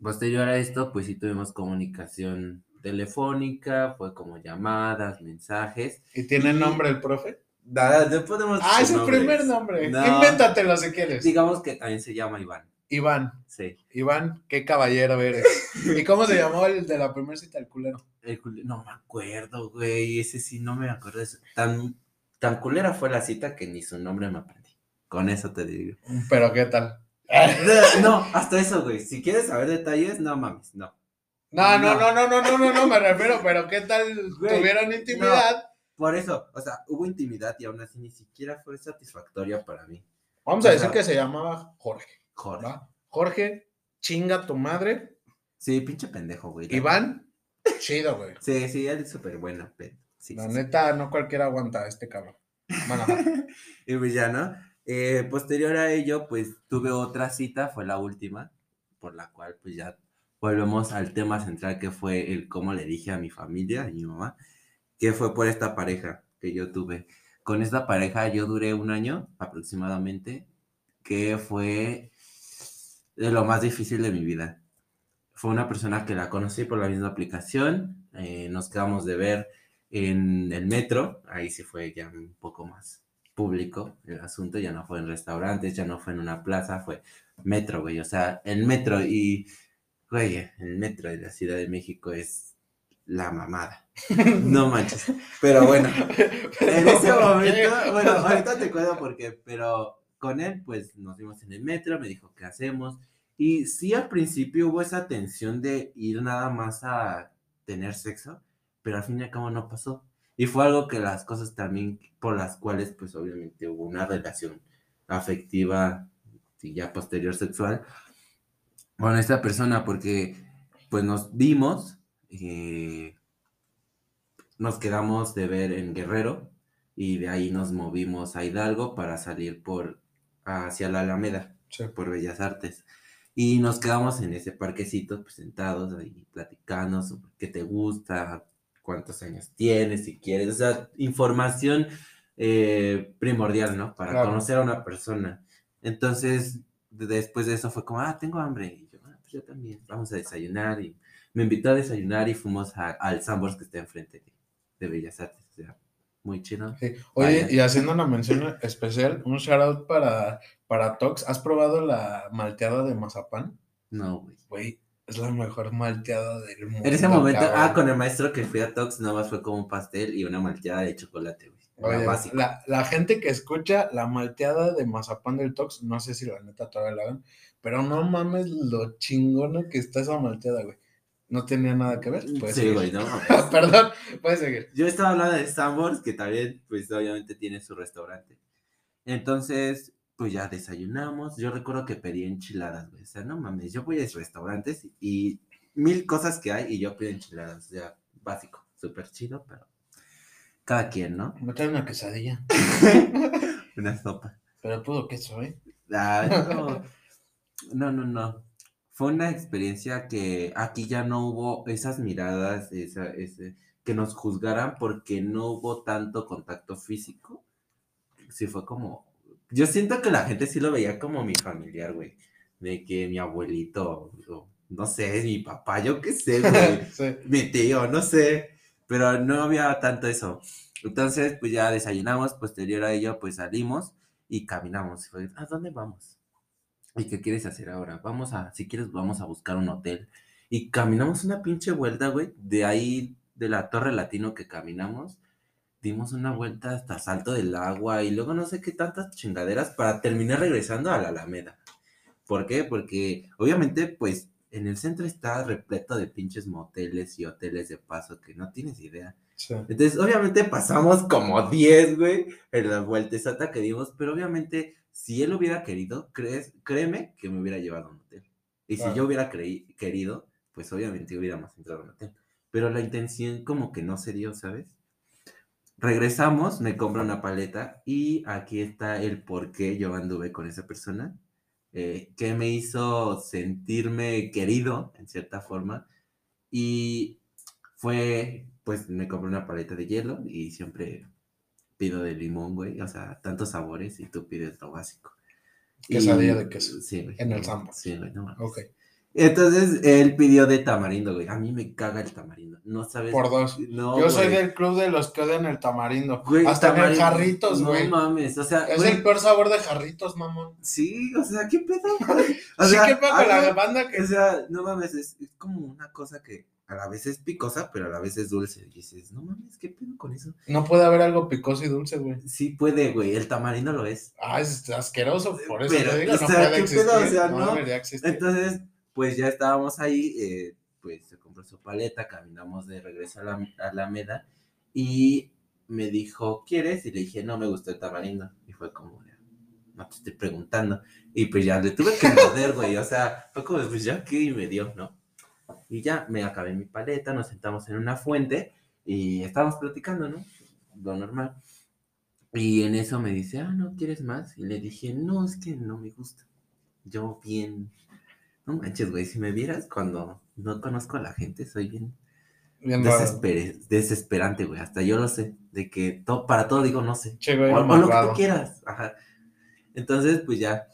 Posterior a esto, pues sí tuvimos comunicación telefónica, fue como llamadas, mensajes. ¿Y tiene nombre el profe? Nada, podemos. Ah, es su primer nombre. Invéntatelo si quieres. Digamos que también se llama Iván. Iván. Sí. Iván, qué caballero eres. ¿Y cómo se llamó el de la primera cita, el culero? El culero, no me acuerdo, güey. Ese sí no me acuerdo. Tan, tan culera fue la cita que ni su nombre me aprendí. Con eso te digo. Pero qué tal. No, hasta eso, güey. Si quieres saber detalles, no mames, no. No, no, no, no, no, no, no, no, me refiero, pero ¿qué tal tuvieron intimidad? Por eso, o sea, hubo intimidad y aún así ni siquiera fue satisfactoria para mí. Vamos a decir que se llamaba Jorge. Jorge. Jorge, chinga tu madre. Sí, pinche pendejo, güey. Iván, chido, güey. Sí, sí, él es súper bueno. Sí, la neta, no cualquiera aguanta a este cabrón. Y pues ya, ¿no? Eh, posterior a ello, pues tuve otra cita, fue la última, por la cual pues ya volvemos al tema central que fue el cómo le dije a mi familia, a mi mamá, que fue por esta pareja que yo tuve. Con esta pareja yo duré un año aproximadamente, que fue de lo más difícil de mi vida. Fue una persona que la conocí por la misma aplicación, eh, nos quedamos de ver en el metro, ahí sí fue ya un poco más público el asunto, ya no fue en restaurantes, ya no fue en una plaza, fue metro, güey, o sea, el metro y, güey, el metro de la Ciudad de México es la mamada. No manches. Pero bueno, en ese momento, bueno, ahorita te cuento por qué, pero con él, pues nos vimos en el metro, me dijo, ¿qué hacemos? Y sí, al principio hubo esa tensión de ir nada más a tener sexo, pero al fin y al cabo no pasó. Y fue algo que las cosas también por las cuales, pues obviamente hubo una relación afectiva y ya posterior sexual con esta persona, porque pues nos vimos, eh, nos quedamos de ver en Guerrero y de ahí nos movimos a Hidalgo para salir por hacia la Alameda, por Bellas Artes. Y nos quedamos en ese parquecito, pues sentados ahí platicando sobre qué te gusta, cuántos años tienes, si quieres, o sea, información eh, primordial, ¿no? Para conocer a una persona. Entonces, después de eso fue como, ah, tengo hambre. Y yo, ah, pues yo también, vamos a desayunar. Y me invitó a desayunar y fuimos al Sambors que está enfrente de, Bellas Artes. O sea, muy chido. Oye, y haciendo una mención especial, un shout out para, para Tox. ¿Has probado la malteada de mazapán? No, güey. Güey, es la mejor malteada del mundo. En ese momento, ah, con el maestro que fui a Tox, nada más fue como un pastel y una malteada de chocolate, güey. la, la, gente que escucha la malteada de mazapán del Tox, no sé si la neta todavía la ven, pero no mames lo chingona que está esa malteada, güey. No tenía nada que ver. Sí, güey, no. Perdón, puedes seguir. Yo estaba hablando de Sambors, que también, pues obviamente tiene su restaurante. Entonces, pues ya desayunamos. Yo recuerdo que pedí enchiladas, güey. O sea, no mames, yo voy a restaurantes y mil cosas que hay y yo pido enchiladas. O sea, básico, súper chido, pero cada quien, ¿no? Me trae una quesadilla. una sopa. Pero pudo queso, ¿eh? no. no, no, no. Fue una experiencia que aquí ya no hubo esas miradas, esa, ese, que nos juzgaran porque no hubo tanto contacto físico. Sí, fue como, yo siento que la gente sí lo veía como mi familiar, güey. De que mi abuelito, no sé, mi papá, yo qué sé, güey. Mi tío, no sé. Pero no había tanto eso. Entonces, pues ya desayunamos, posterior a ello, pues salimos y caminamos. ¿A dónde vamos? ¿Y qué quieres hacer ahora? Vamos a, si quieres, vamos a buscar un hotel. Y caminamos una pinche vuelta, güey. De ahí, de la Torre Latino que caminamos, dimos una vuelta hasta Salto del Agua y luego no sé qué tantas chingaderas para terminar regresando a la Alameda. ¿Por qué? Porque obviamente pues en el centro está repleto de pinches moteles y hoteles de paso que no tienes idea. Entonces obviamente pasamos como 10, güey, en la vuelta exacta que dimos, pero obviamente si él hubiera querido, crees, créeme que me hubiera llevado a un hotel. Y si yo hubiera querido, pues obviamente hubiéramos entrado a un hotel. Pero la intención como que no se dio, ¿sabes? Regresamos, me compra una paleta y aquí está el por qué yo anduve con esa persona, eh, que me hizo sentirme querido en cierta forma y fue, pues me compré una paleta de hielo y siempre pido de limón, güey, o sea, tantos sabores y tú pides lo básico. Quesadilla de queso. Sí, güey. En el sambo. Sí, güey, no Ok. Entonces él pidió de tamarindo, güey. A mí me caga el tamarindo. No sabes. Por dos. Yo soy del club de los que odian el tamarindo. Hasta en el jarritos, güey. No mames, o sea. Es el peor sabor de jarritos, mamón. Sí, o sea, ¿qué pedo, O sea, ¿qué pedo con la banda que. O sea, no mames, es, es, como una cosa que a la vez es picosa, pero a la vez es dulce. Y dices, no mames, ¿qué pedo con eso? No puede haber algo picoso y dulce, güey. Sí puede, güey. El tamarindo lo es. Ah, es asqueroso, por eso te digo, no puede existir. o sea, no, no debería existir. Entonces pues ya estábamos ahí, eh, pues se compró su paleta, caminamos de regreso a la Alameda y me dijo, ¿quieres? Y le dije, no, me gustó el tamarindo. Y fue como, no te estoy preguntando. Y pues ya le tuve que morder, güey. O sea, fue como, pues ya ¿qué? y me dio, ¿no? Y ya me acabé mi paleta, nos sentamos en una fuente y estábamos platicando, ¿no? Lo normal. Y en eso me dice, ah, ¿no quieres más? Y le dije, no, es que no me gusta. Yo bien no manches, güey, si me vieras cuando no conozco a la gente, soy bien, Bien raro. desesper- desesperante, güey. Hasta yo lo sé, de que to- para todo digo no sé. Che, güey, O, o lo que tú quieras. Ajá. Entonces, pues ya,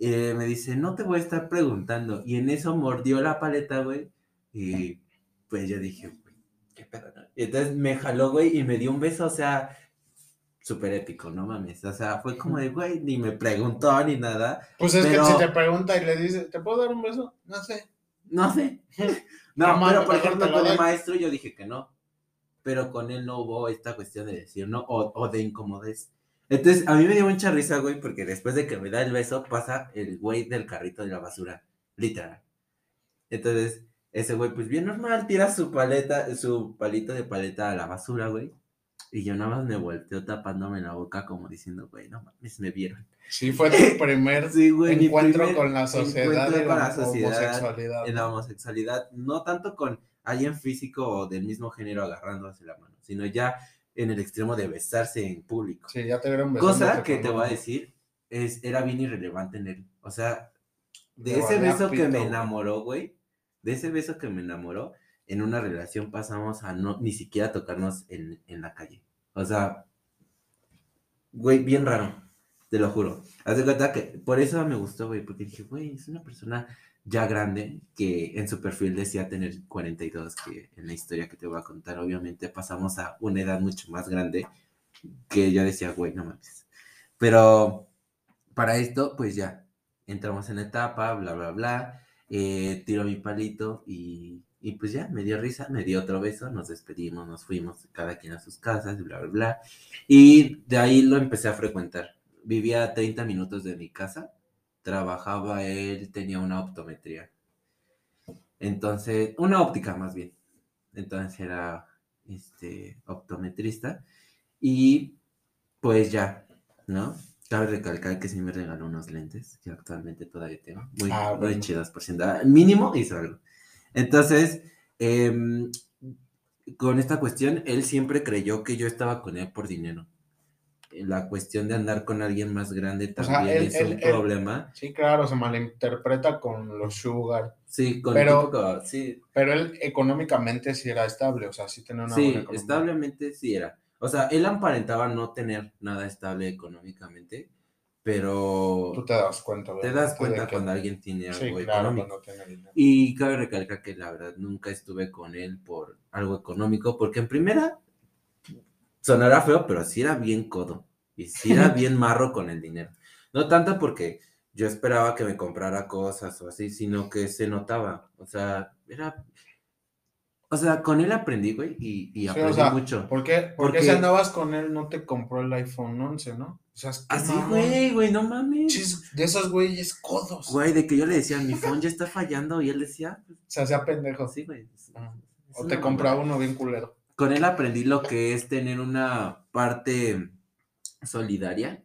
eh, me dice, no te voy a estar preguntando. Y en eso mordió la paleta, güey. Y pues yo dije, güey, qué pedo, entonces me jaló, güey, y me dio un beso, o sea, súper épico, no mames. O sea, fue como de, güey, ni me preguntó ni nada. Pues es Pero- que si te pregunta y le dice, ¿te puedo dar un beso? No sé. No sé. No, pero por ejemplo, con el maestro yo dije que no. Pero con él no hubo esta cuestión de decir no o, o de incomodez. Entonces, a mí me dio mucha risa, güey, porque después de que me da el beso, pasa el güey del carrito de la basura. Literal. Entonces, ese güey, pues bien normal, tira su paleta, su palito de paleta a la basura, güey. Y yo nada más me volteo tapándome la boca como diciendo, güey, no mames, me vieron. Sí, fue tu primer Sí, güey, mi encuentro primer con la sociedad encuentro con la, sociedad homosexualidad. en la homosexualidad, no tanto con alguien físico o del mismo género agarrándose la mano, sino ya en el extremo de besarse en público. Sí, ya te vieron. Cosa que te voy a decir, es, era bien irrelevante en él. O sea, de ese beso que me enamoró, güey, de ese beso que me enamoró, en una relación pasamos a no ni siquiera tocarnos en, en la calle. O sea, güey, bien raro, te lo juro. Haz de cuenta que por eso me gustó, güey, porque dije, güey, es una persona ya grande que en su perfil decía tener 42, que en la historia que te voy a contar, obviamente pasamos a una edad mucho más grande que yo decía, güey, no mames. Pero para esto, pues ya, entramos en etapa, bla, bla, bla, eh, tiro mi palito y, y pues ya, me dio risa, me dio otro beso, nos despedimos, nos fuimos cada quien a sus casas, bla, bla, bla. Y de ahí lo empecé a frecuentar. Vivía a 30 minutos de mi casa, trabajaba él, tenía una optometría. Entonces, una óptica más bien. Entonces era este optometrista. Y pues ya, ¿no? Cabe recalcar que sí me regaló unos lentes que actualmente todavía tengo. Muy, Ah, muy bueno. chidos, por ciento. Mínimo hizo algo. Entonces, em, con esta cuestión, él siempre creyó que yo estaba con él por dinero. La cuestión de andar con alguien más grande O sea, también él- es él- un él- problema. Sí, claro, se malinterpreta con los sugar. Sí, con Pero- típico- sí, Pero él económicamente sí era estable, o sea, sí tenía una Sí, buena economía. establemente sí era. O sea, él aparentaba no tener nada estable económicamente, pero Tú te das cuenta, te ¿verdad? das cuenta que- cuando alguien tiene Sí, algo claro, económico. tiene dinero. Y cabe recalcar que la verdad nunca estuve con él por algo económico, porque en primera sonará feo, pero sí era bien codo y sí era bien marro con el dinero. No tanto porque yo esperaba que me comprara cosas o así, sino que se notaba. O sea, era. O sea, con él aprendí, güey, y, y Sí, o aprendí sea, mucho. ¿Por qué, por qué Porque- si andabas con él no te compró el iPhone 11, no? O sea, Así, güey, güey, no mames. Chis, De esos güeyes codos. Güey, de que yo le decía, mi phone ya está fallando, y él decía, Se hacía pendejo. sí, güey. Ah. O te compraba uno bien culero. con él aprendí lo que es tener una parte solidaria,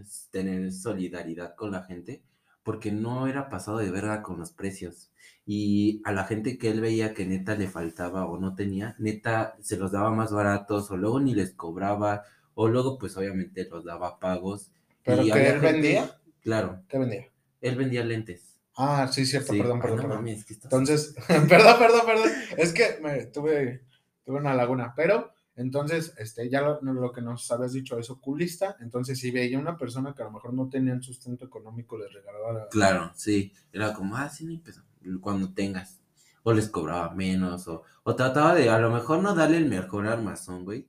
es tener solidaridad con la gente, porque no era pasado de verga con los precios. Y a la gente que él veía que neta le faltaba o no tenía, neta se los daba más baratos o luego ni les cobraba o luego pues obviamente los daba pagos. ¿Pero Y que él gente- vendía? Claro, ¿Qué vendía? él vendía lentes. Ah, sí, cierto, Sí. perdón, Ay, perdón, no perdón. mames, ¿qué estás Entonces, perdón, perdón, perdón. Es que me tuve, tuve una laguna, pero entonces, este, ya lo, lo que nos habías dicho es oculista, entonces si veía una persona que a lo mejor no tenía el sustento económico, le regalaba. Claro, sí. Era como, ah, sí, no pedo, Cuando tengas. O les cobraba menos, o, o trataba de a lo mejor no darle el mejor armazón, güey.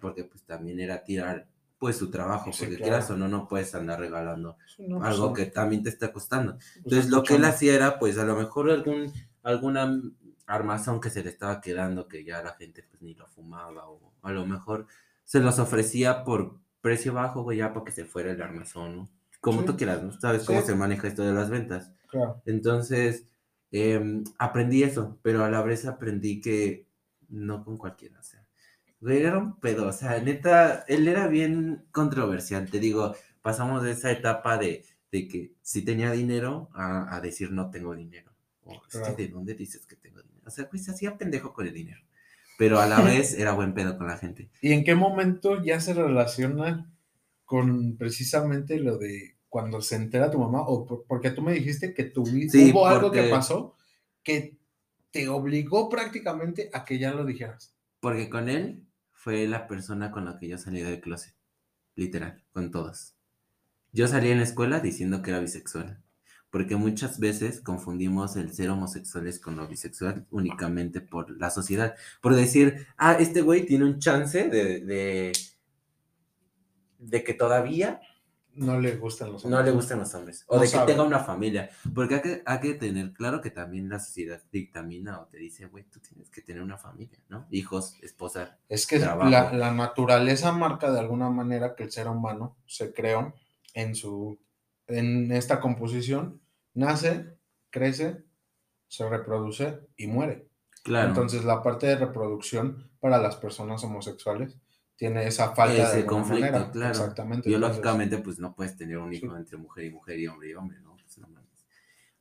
Porque pues también era tirar pues su trabajo, Sí, porque claro. quieras o no, no puedes andar regalando No, algo pues, que también te está costando. pues, Entonces lo que él hacía era pues a lo mejor algún, alguna armazón que se le estaba quedando que ya la gente pues ni lo fumaba, o a lo mejor se los ofrecía por precio bajo, güey, ya para que se fuera el armazón, ¿no? Como Sí. tú quieras, ¿no? Sabes cómo Sí. se maneja esto de las ventas. Claro. Entonces, em, aprendí eso, pero a la vez aprendí que no con cualquiera, o sea, güey, era un pedo, o sea, neta, él era bien controversial, te digo, pasamos de esa etapa de, de que sí tenía dinero a, a decir no tengo dinero, o Claro. de dónde dices que tengo dinero, o sea, güey, se hacía pendejo con el dinero, pero a la vez era buen pedo con la gente. ¿Y en qué momento ya se relaciona con precisamente lo de cuando se entera tu mamá? O por- porque tú me dijiste que tuviste, Sí, hubo algo que pasó que te obligó prácticamente a que ya lo dijeras? Porque con él fue la persona con la que yo salí del closet. Literal, con todos. Yo salí en la escuela diciendo que era bisexual. Porque muchas veces confundimos el ser homosexuales con lo bisexual únicamente por la sociedad. Por decir, ah, este güey tiene un chance de, de, de que todavía no le gustan los hombres. No le gustan los hombres. O de que tenga una familia. Porque hay que, hay que, tener claro que también la sociedad dictamina o te dice, güey, tú tienes que tener una familia, ¿no? Hijos, esposa. Es que la, la, naturaleza marca de alguna manera que el ser humano se creó en su en esta composición. Nace, crece, se reproduce y muere. Claro. Entonces la parte de reproducción para las personas homosexuales tiene esa falta de conflicto, claro. Exactamente. Biológicamente, pues no puedes tener un hijo entre mujer y mujer y hombre y hombre, ¿no? Pues,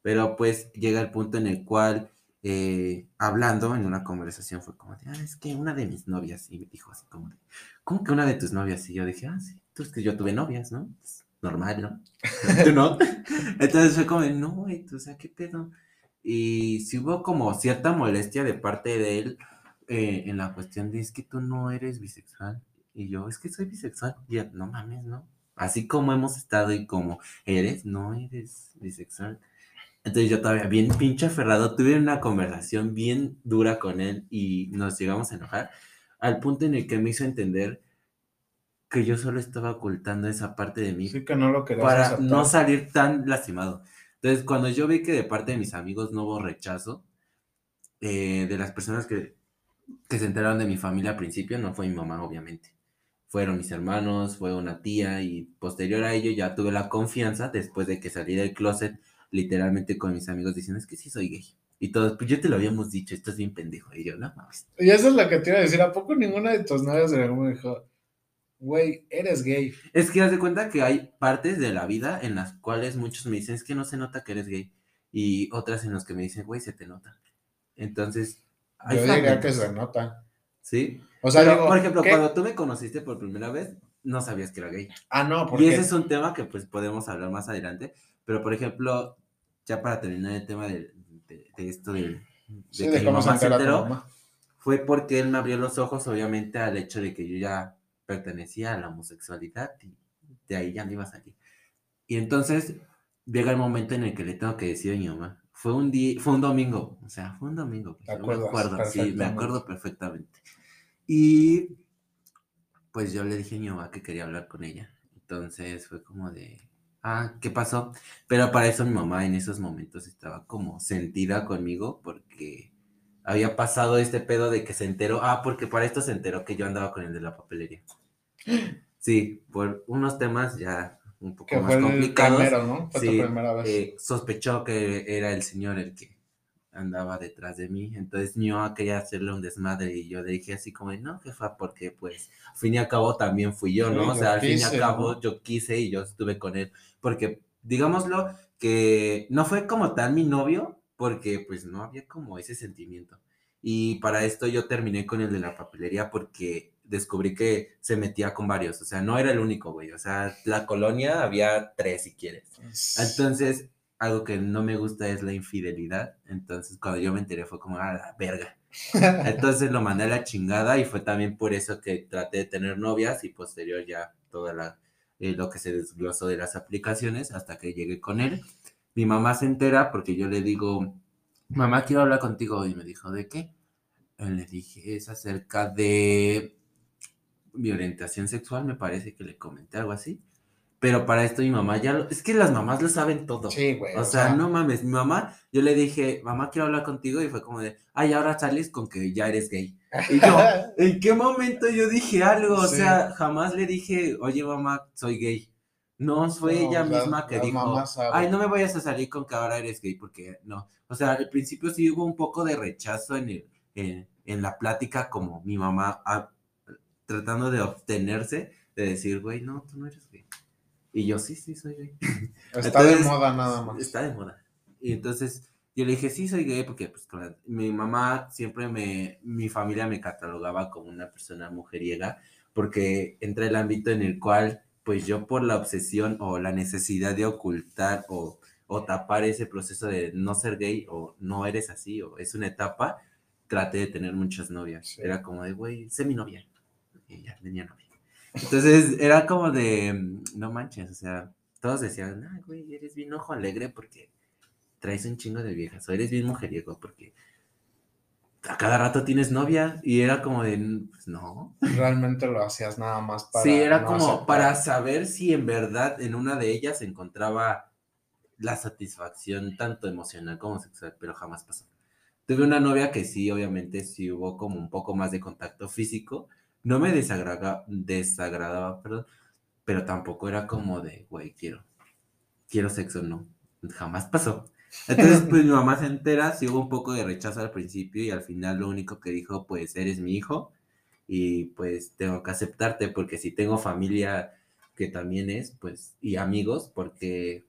Pero pues llega el punto en el cual, eh, hablando en una conversación, fue como de, ah, es que una de mis novias, y me dijo así como de, ¿cómo que una de tus novias? Y yo dije, ah, sí, tú es que yo tuve novias, ¿no? Pues, normal, ¿no? ¿Tú no? Entonces fue como, de, no, güey, o sea, ¿qué pedo? Y sí hubo como cierta molestia de parte de él, eh, en la cuestión de es que tú no eres bisexual. Y yo, es que soy bisexual. Y ya, no mames, ¿no? Así como hemos estado y como eres, no eres bisexual. Entonces yo todavía bien pinche aferrado, tuve una conversación bien dura con él y nos llegamos a enojar al punto en el que me hizo entender que yo solo estaba ocultando esa parte de mí sí, que no lo para no salir tan lastimado. Entonces cuando yo vi que de parte de mis amigos no hubo rechazo, eh, de las personas que que se enteraron de mi familia al principio, no fue mi mamá, obviamente. Fueron mis hermanos, fue una tía y posterior a ello ya tuve la confianza después de que salí del closet literalmente con mis amigos diciendo es que sí soy gay. Y todos, pues yo te lo habíamos dicho, esto es bien pendejo. Y yo, no mames. Y eso es lo que te iba a decir, ¿a poco ninguna de tus novias me dijo, güey, eres gay? Es que haz de cuenta que hay partes de la vida en las cuales muchos me dicen, es que no se nota que eres gay. Y otras en las que me dicen, güey, se te nota. Entonces, yo diría que se nota. ¿Sí? O sea, por ejemplo, cuando tú me conociste por primera vez, no sabías que era gay. Ah, no, porque... Y ese es un tema que pues podemos hablar más adelante, pero por ejemplo, ya para terminar el tema de, esto de, que mi mamá se enteró, fue porque él me abrió los ojos, obviamente, al hecho de que yo ya pertenecía a la homosexualidad y de ahí ya no iba a salir. Y entonces llega el momento en el que le tengo que decir a mi mamá, fue un día, fue un domingo, o sea, fue un domingo. me acuerdo, sí, me acuerdo perfectamente. Y pues yo le dije a mi mamá que quería hablar con ella. Entonces fue como de, ah, ¿qué pasó? Pero para eso mi mamá en esos momentos estaba como sentida conmigo porque había pasado este pedo de que se enteró, ah, porque para esto se enteró que yo andaba con el de la papelería. Sí, por unos temas ya un poco más complicados. ¿no? sí, eh, sospechó que era el señor el que andaba detrás de mí. Entonces yo quería hacerle un desmadre y yo le dije así como, no, jefa, porque pues al fin y al cabo también fui yo, ¿no? o sea, al fin y al cabo yo quise y yo estuve con él. Porque, digámoslo, que no fue como tal mi novio, porque pues no había como ese sentimiento. Y para esto yo terminé con el de la papelería porque descubrí que se metía con varios, o sea, no era el único, güey, o sea, la colonia había tres si quieres. Entonces, algo que no me gusta es la infidelidad, entonces cuando yo me enteré fue como, a la verga. Entonces lo mandé a la chingada y fue también por eso que traté de tener novias y posterior ya toda la, eh, lo que se desglosó de las aplicaciones hasta que llegué con él. Mi mamá se entera porque yo le digo, mamá, quiero hablar contigo y me dijo, ¿de qué? Le dije, es acerca de mi orientación sexual, me parece que le comenté algo así. Pero para esto mi mamá ya lo... Es que las mamás lo saben todo. Sí, güey. O, sea, no mames, mi mamá, yo le dije, mamá, quiero hablar contigo y fue como de, ay, ahora sales con que ya eres gay. Y yo, ¿en qué momento yo dije algo? O sea, jamás le dije, oye, mamá, soy gay. No, fue ella misma que dijo, ay, no me vayas a salir con que ahora eres gay, porque no. O sea, al principio sí hubo un poco de rechazo en, el, en, en la plática, como mi mamá tratando de obtenerse, de decir, güey, no, tú no eres gay. Y yo, sí, sí, soy gay. Está de moda nada más. Está de moda. Y entonces yo le dije, sí, soy gay, porque pues mi mamá siempre me, mi familia me catalogaba como una persona mujeriega, porque entra el ámbito en el cual, pues yo por la obsesión o la necesidad de ocultar o, o tapar ese proceso de no ser gay o no eres así o es una etapa, traté de tener muchas novias. Era como de, güey, sé mi novia. Y ya tenía novia. Entonces era como de, no manches, o sea, todos decían, ay, güey, eres bien ojo alegre porque traes un chingo de viejas, o eres bien mujeriego porque a cada rato tienes novia y era como de, pues no. Realmente lo hacías nada más para... Sí, era como para saber si en verdad en una de ellas se encontraba la satisfacción tanto emocional como sexual, pero jamás pasó. Tuve una novia que sí, obviamente, sí hubo como un poco más de contacto físico. No me desagradaba, desagradaba perdón, pero tampoco era como de, güey, quiero, quiero sexo, no. Jamás pasó. Entonces, pues mi mamá se entera, sí hubo un poco de rechazo al principio y al final lo único que dijo, pues eres mi hijo y pues tengo que aceptarte porque si tengo familia que también es, pues, y amigos, porque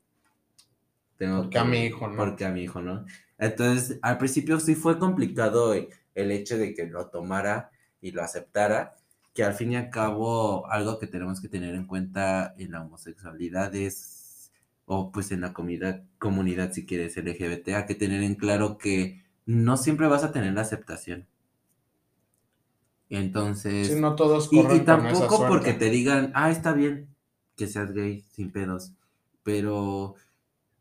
tengo porque a mi hijo, ¿no? Porque a mi hijo, ¿no? Entonces, al principio sí fue complicado el hecho de que lo tomara y lo aceptara, que al fin y al cabo algo que tenemos que tener en cuenta en la homosexualidad es o pues en la comunidad, comunidad si quieres LGBT, hay que tener en claro que no siempre vas a tener la aceptación. Entonces... Sí, no todos y, y tampoco porque te digan, ah, está bien que seas gay sin pedos, pero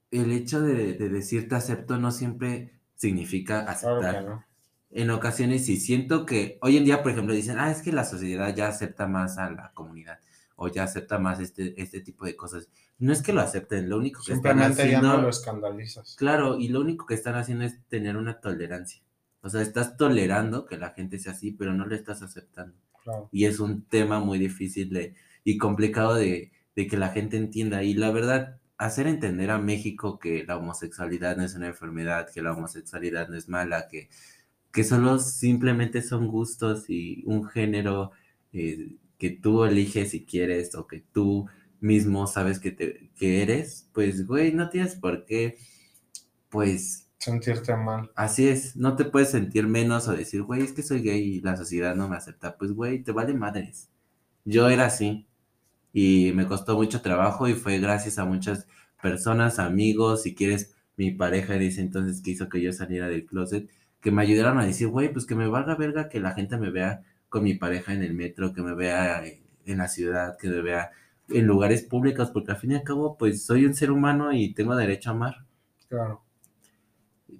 el hecho de, decirte acepto no siempre significa aceptar. En ocasiones sí siento que hoy en día, por ejemplo, dicen, ah, es que la sociedad ya acepta más a la comunidad o ya acepta más este, este tipo de cosas. No es que lo acepten, lo único que están haciendo... ya no lo escandalizas. Claro, y lo único que están haciendo es tener una tolerancia. O sea, estás tolerando que la gente sea así, pero no lo estás aceptando. Y es un tema muy difícil de, y complicado de, de que la gente entienda. Y la verdad, hacer entender a México que la homosexualidad no es una enfermedad, que la homosexualidad no es mala, que, que solo simplemente son gustos y un género eh, que tú eliges si quieres o que tú mismo sabes que, te, que eres, pues, güey, no tienes por qué, pues... Sentirte mal. Así es, no te puedes sentir menos o decir, güey, es que soy gay y la sociedad no me acepta. Pues, güey, te vale madres. Yo era así y me costó mucho trabajo y fue gracias a muchas personas, amigos, si quieres, mi pareja dice entonces que hizo que yo saliera del closet, que me ayudaron a decir, güey, pues que me valga verga que la gente me vea con mi pareja en el metro, que me vea en la ciudad, que me vea en lugares públicos, porque al fin y al cabo, pues soy un ser humano y tengo derecho a amar. Claro.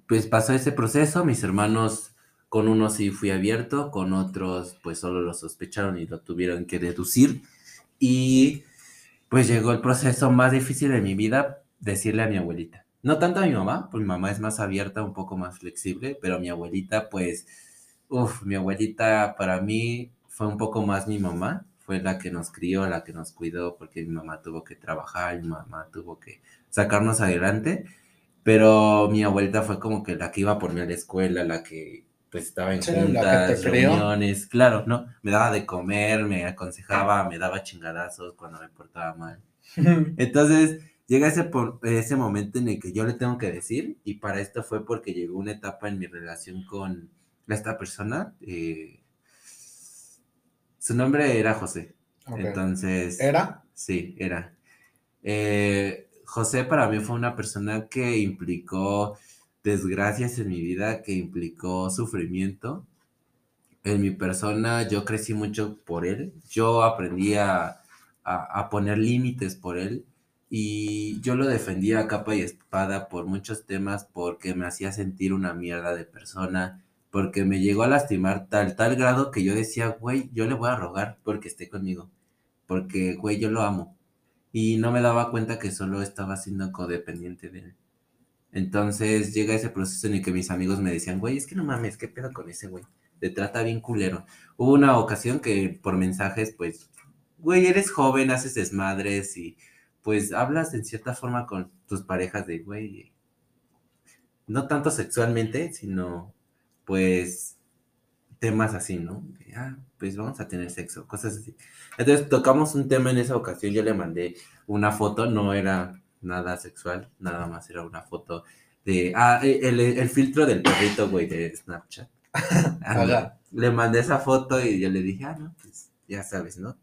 Pues pasó ese proceso, mis hermanos, con unos sí fui abierto, con otros pues solo lo sospecharon y lo tuvieron que deducir. Y pues llegó el proceso más difícil de mi vida, decirle a mi abuelita. No tanto a mi mamá, pues mi mamá es más abierta, un poco más flexible, pero mi abuelita pues Uf, mi abuelita para mí fue un poco más mi mamá, fue la que nos crió, la que nos cuidó, porque mi mamá tuvo que trabajar, mi mamá tuvo que sacarnos adelante, pero mi abuelita fue como que la que iba por mí a la escuela, la que pues estaba en juntas, reuniones, claro, ¿no? Me daba de comer, me aconsejaba, me daba chingadazos cuando me portaba mal. Entonces, llega ese, por, ese momento en el que yo le tengo que decir, y para esto fue porque llegó una etapa en mi relación con, esta persona, eh, su nombre era José. Entonces. ¿Era? Sí, era. Eh, José para mí fue una persona que implicó desgracias en mi vida, que implicó sufrimiento. En mi persona yo crecí mucho por él. Yo aprendí a, a poner límites por él y yo lo defendía a capa y espada por muchos temas porque me hacía sentir una mierda de persona porque me llegó a lastimar tal, tal grado que yo decía, güey, yo le voy a rogar porque esté conmigo, porque, güey, yo lo amo. Y no me daba cuenta que solo estaba siendo codependiente de él. Entonces llega ese proceso en el que mis amigos me decían, güey, es que no mames, ¿qué pedo con ese güey? Te trata bien culero. Hubo una ocasión que por mensajes, pues, güey, eres joven, haces desmadres y pues hablas en cierta forma con tus parejas de, güey, no tanto sexualmente, sino pues temas así, ¿no? Ah, pues vamos a tener sexo, cosas así. Entonces tocamos un tema en esa ocasión, yo le mandé una foto, no era nada sexual, nada más era una foto de, ah, e, el, filtro del perrito, güey, de Snapchat. le mandé esa foto y yo le dije, ah, no, pues ya sabes, ¿no?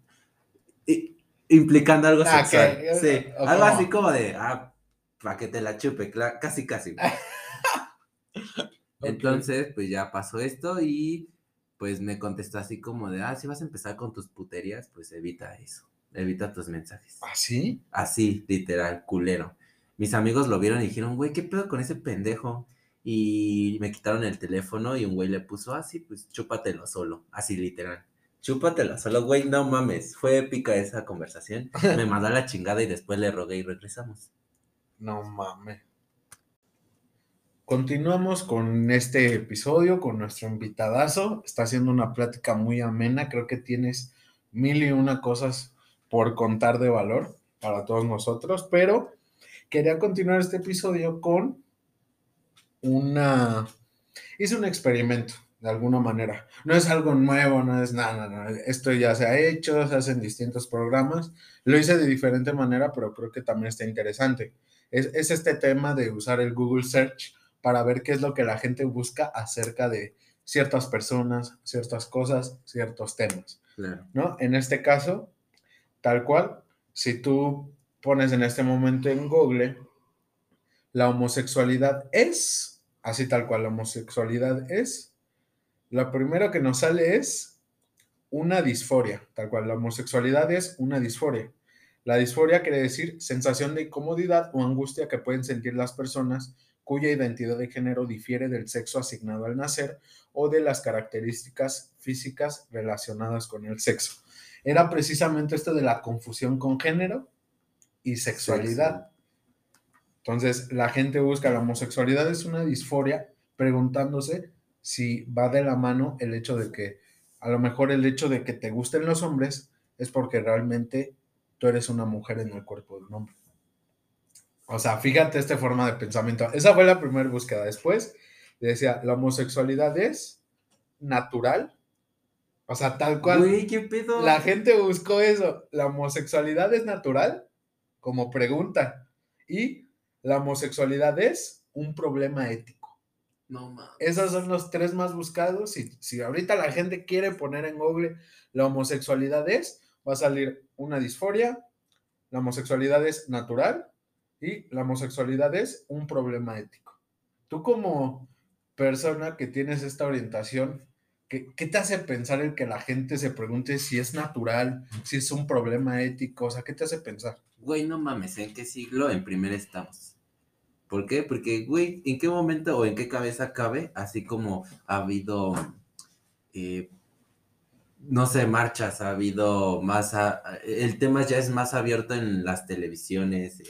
Implicando algo ah, sexual. Sí, algo así como de, ah, para que te la chupe, casi, casi. Entonces, pues ya pasó esto y pues me contestó así como de, ah, si vas a empezar con tus puterías, pues evita eso, evita tus mensajes. ¿Así? ¿Ah, así, literal, culero. Mis amigos lo vieron y dijeron, güey, ¿qué pedo con ese pendejo? Y me quitaron el teléfono y un güey le puso, así, ah, pues chúpatelo solo, así literal. Chúpatelo solo, güey, no mames. Fue épica esa conversación. Me mandó a la chingada y después le rogué y regresamos. No mames. Continuamos con este episodio, con nuestro invitadazo. Está haciendo una plática muy amena. Creo que tienes mil y una cosas por contar de valor para todos nosotros, pero quería continuar este episodio con una... Hice un experimento, de alguna manera. No es algo nuevo, no es nada, nada. Esto ya se ha hecho, se hacen distintos programas. Lo hice de diferente manera, pero creo que también está interesante. Es, es este tema de usar el Google Search para ver qué es lo que la gente busca acerca de ciertas personas, ciertas cosas, ciertos temas. ¿No? En este caso, tal cual, si tú pones en este momento en Google, la homosexualidad es, así tal cual, la homosexualidad es, lo primero que nos sale es una disforia, tal cual, la homosexualidad es una disforia. La disforia quiere decir sensación de incomodidad o angustia que pueden sentir las personas cuya identidad de género difiere del sexo asignado al nacer o de las características físicas relacionadas con el sexo. Era precisamente esto de la confusión con género y sexualidad. Entonces, la gente busca la homosexualidad es una disforia preguntándose si va de la mano el hecho de que a lo mejor el hecho de que te gusten los hombres es porque realmente tú eres una mujer en el cuerpo de un hombre. O sea, fíjate esta forma de pensamiento. Esa fue la primera búsqueda. Después decía, la homosexualidad es natural. O sea, tal cual. Güey, ¿qué pedo? La gente buscó eso. La homosexualidad es natural, como pregunta. Y la homosexualidad es un problema ético. No mames. Esos son los tres más buscados. Y si ahorita la gente quiere poner en Google la homosexualidad es, va a salir una disforia. La homosexualidad es natural y la homosexualidad es un problema ético. Tú como persona que tienes esta orientación, ¿qué, te hace pensar el que la gente se pregunte si es natural, si es un problema ético? O sea, ¿qué te hace pensar? Güey, no mames, ¿en qué siglo en primer estamos? ¿Por qué? Porque, güey, ¿en qué momento o en qué cabeza cabe? Así como ha habido, eh, no sé, marchas, ha habido más, el tema ya es más abierto en las televisiones,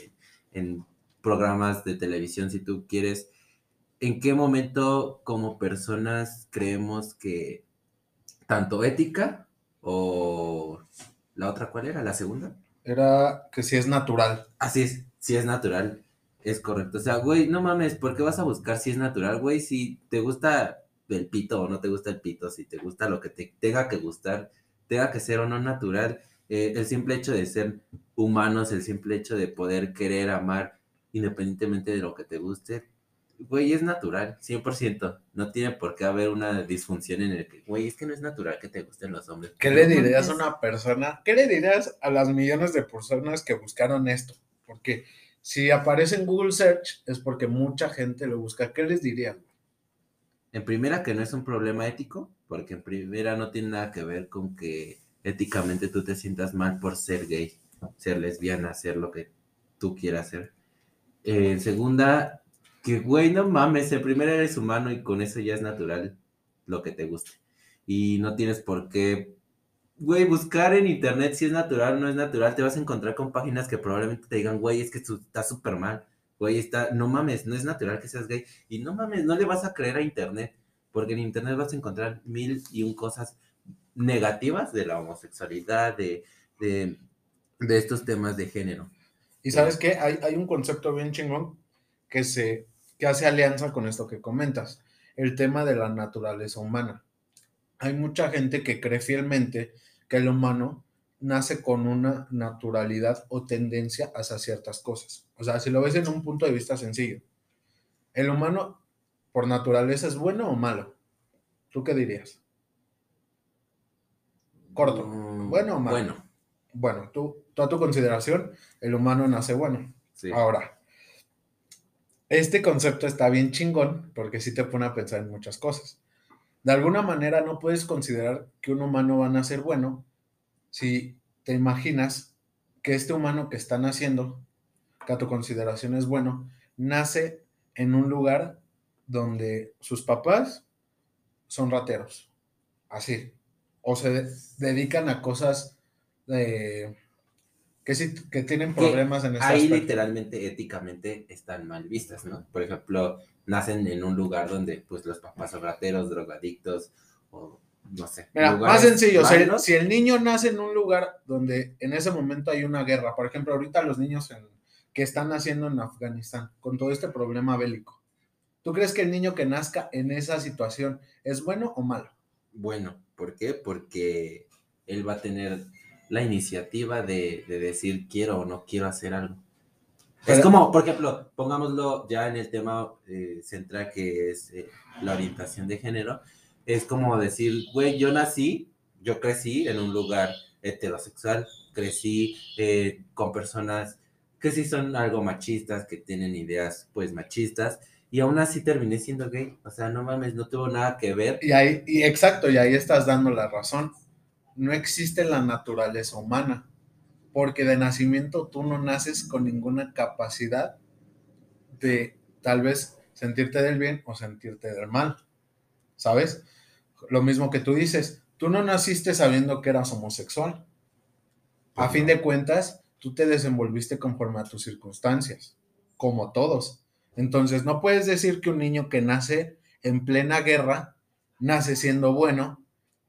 en programas de televisión, si tú quieres, ¿en qué momento como personas creemos que tanto ética o la otra cuál era, la segunda? Era que si es natural. Así es, si es natural, es correcto. O sea, güey, no mames, ¿por qué vas a buscar si es natural, güey? Si te gusta el pito o no te gusta el pito, si te gusta lo que te tenga que gustar, tenga que ser o no natural, eh, el simple hecho de ser humanos, el simple hecho de poder querer amar independientemente de lo que te guste, güey, es natural, 100%. No tiene por qué haber una disfunción en el que, güey, es que no es natural que te gusten los hombres. ¿Qué le dirías a una persona? ¿Qué le dirías a las millones de personas que buscaron esto? Porque si aparece en Google Search es porque mucha gente lo busca. ¿Qué les dirían? En primera, que no es un problema ético, porque en primera no tiene nada que ver con que éticamente tú te sientas mal por ser gay, ser lesbiana, ser lo que tú quieras ser. En segunda, que güey, no mames, el primero eres humano y con eso ya es natural lo que te guste. Y no tienes por qué, güey, buscar en internet si es natural o no es natural. Te vas a encontrar con páginas que probablemente te digan, güey, es que tú estás súper mal. Güey, está, no mames, no es natural que seas gay. Y no mames, no le vas a creer a internet. Porque en internet vas a encontrar mil y un cosas negativas de la homosexualidad, de, de, estos temas de género. Y sabes qué, hay, hay, un concepto bien chingón que, se, que hace alianza con esto que comentas, el tema de la naturaleza humana. Hay mucha gente que cree fielmente que el humano nace con una naturalidad o tendencia hacia ciertas cosas. O sea, si lo ves en un punto de vista sencillo, ¿el humano por naturaleza es bueno o malo? ¿Tú qué dirías? Corto. Mm, bueno o malo. Bueno. Bueno, tú, toda tu consideración, el humano nace bueno. Ahora, este concepto está bien chingón porque sí te pone a pensar en muchas cosas. De alguna manera no puedes considerar que un humano va a nacer bueno si te imaginas que este humano que está naciendo, que a tu consideración es bueno, nace en un lugar donde sus papás son rateros, así, o se dedican a cosas de que sí, que tienen problemas en ese Ahí literalmente, éticamente, están mal vistas, ¿no? Por ejemplo, nacen en un lugar donde, pues, los papás son rateros, drogadictos, o no sé. Mira, más sencillo, si el, niño nace en un lugar donde en ese momento hay una guerra, por ejemplo, ahorita los niños que están naciendo en Afganistán, con todo este problema bélico, ¿tú crees que el niño que nazca en esa situación es bueno o malo? Bueno, ¿por qué? Porque él va a tener la iniciativa de, decir quiero o no quiero hacer algo. es como, por ejemplo, pongámoslo ya en el tema eh, central que es eh, la orientación de género, es como decir, güey, yo nací, yo crecí en un lugar heterosexual, crecí eh, con personas que sí son algo machistas, que tienen ideas pues machistas, y aún así terminé siendo gay, o sea, no mames, no tuvo nada que ver. Y ahí, y exacto, y ahí estás dando la razón no existe la naturaleza humana, porque de nacimiento tú no naces con ninguna capacidad de tal vez sentirte del bien o sentirte del mal, ¿sabes? Lo mismo que tú dices, tú no naciste sabiendo que eras homosexual. A fin de cuentas, tú te desenvolviste conforme a tus circunstancias, como todos. Entonces, no puedes decir que un niño que nace en plena guerra nace siendo bueno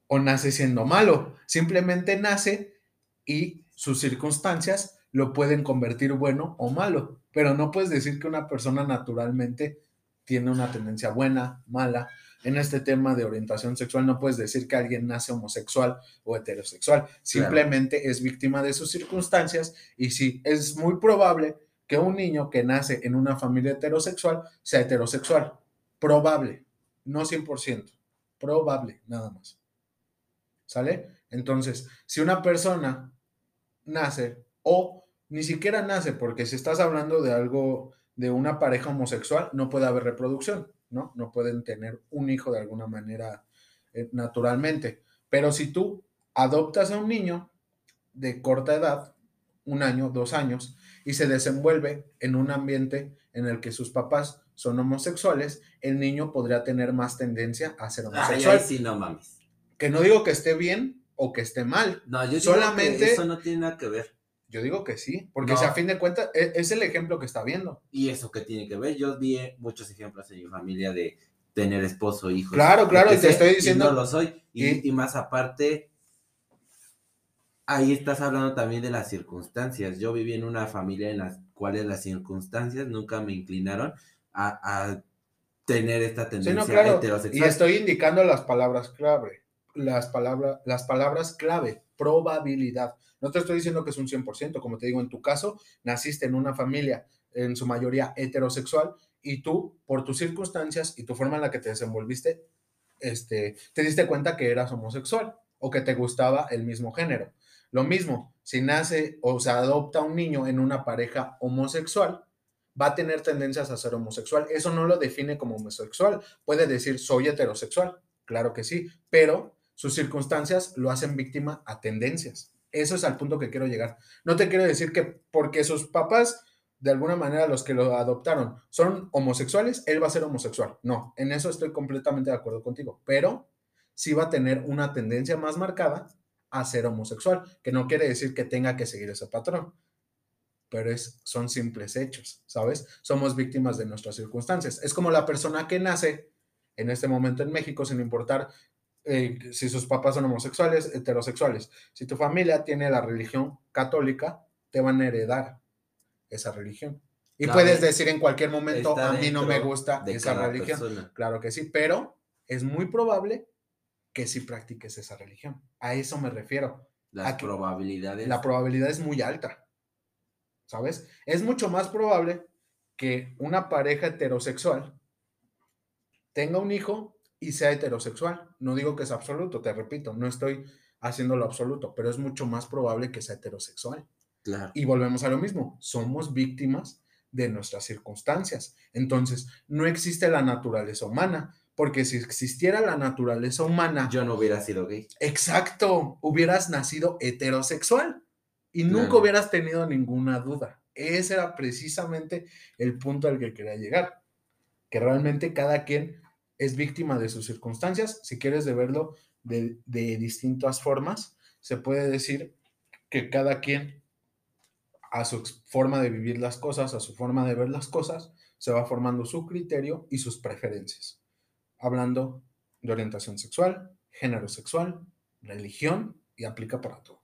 o nace siendo malo. Simplemente nace y sus circunstancias lo pueden convertir bueno o malo. Pero no puedes decir que una persona naturalmente tiene una tendencia buena, mala. En este tema de orientación sexual no puedes decir que alguien nace homosexual o heterosexual. Simplemente es víctima de sus circunstancias y sí, es muy probable que un niño que nace en una familia heterosexual sea heterosexual. Probable, no 100%. Probable, nada más. ¿Sale? Entonces, si una persona nace o ni siquiera nace, porque si estás hablando de algo, de una pareja homosexual, no puede haber reproducción, ¿no? No pueden tener un hijo de alguna manera eh, naturalmente. Pero si tú adoptas a un niño de corta edad, un año, dos años, y se desenvuelve en un ambiente en el que sus papás son homosexuales, el niño podría tener más tendencia a ser homosexual. Ay, no mames. Que no digo que esté bien o que esté mal. No, yo solamente eso no tiene nada que ver. Yo digo que sí, porque si a fin de cuentas e, es, el ejemplo que está viendo. ¿Y eso qué tiene que ver? Yo vi muchos ejemplos en mi familia de tener esposo, hijos. Claro, claro, te estoy diciendo. no lo soy. Y, y, más aparte, ahí estás hablando también de las circunstancias. Yo viví en una familia en las cuales las circunstancias nunca me inclinaron a, tener esta tendencia heterosexual. Y estoy indicando las palabras clave las, palabras las palabras clave, probabilidad. No te estoy diciendo que es un 100%, como te digo, en tu caso, naciste en una familia en su mayoría heterosexual y tú, por tus circunstancias y tu forma en la que te desenvolviste, este, te diste cuenta que eras homosexual o que te gustaba el mismo género. Lo mismo, si nace o se adopta un niño en una pareja homosexual, va a tener tendencias a ser homosexual. Eso no lo define como homosexual. Puede decir soy heterosexual, claro que sí, pero sus circunstancias lo hacen víctima a tendencias. Eso es al punto que quiero llegar. No te quiero decir que porque sus papás, de alguna manera, los que lo adoptaron, son homosexuales, él va a ser homosexual. No, en eso estoy completamente de acuerdo contigo, pero sí va a tener una tendencia más marcada a ser homosexual, que no quiere decir que tenga que seguir ese patrón, pero es, son simples hechos, ¿sabes? Somos víctimas de nuestras circunstancias. Es como la persona que nace en este momento en México, sin importar eh, si sus papás son homosexuales, heterosexuales. Si tu familia tiene la religión católica, te van a heredar esa religión. Y puedes decir en cualquier momento, a mí no me gusta esa religión. Claro que sí, pero es muy probable que sí practiques esa religión. A eso me refiero. Las probabilidades. La probabilidad es muy alta. ¿Sabes? Es mucho más probable que una pareja heterosexual tenga un hijo y sea heterosexual. No digo que es absoluto, te repito, no estoy haciéndolo absoluto, pero es mucho más probable que sea heterosexual. Claro. Y volvemos a lo mismo, somos víctimas de nuestras circunstancias. Entonces, no existe la naturaleza humana, porque si existiera la naturaleza humana... Yo no hubiera sido gay. Exacto, hubieras nacido heterosexual y nunca hubieras tenido ninguna duda. Ese era precisamente el punto al que quería llegar, que realmente cada quien es víctima de sus circunstancias. Si quieres de verlo de, de distintas formas, se puede decir que cada quien a su forma de vivir las cosas, a su forma de ver las cosas, se va formando su criterio y sus preferencias. Hablando de orientación sexual, género sexual, religión y aplica para todo.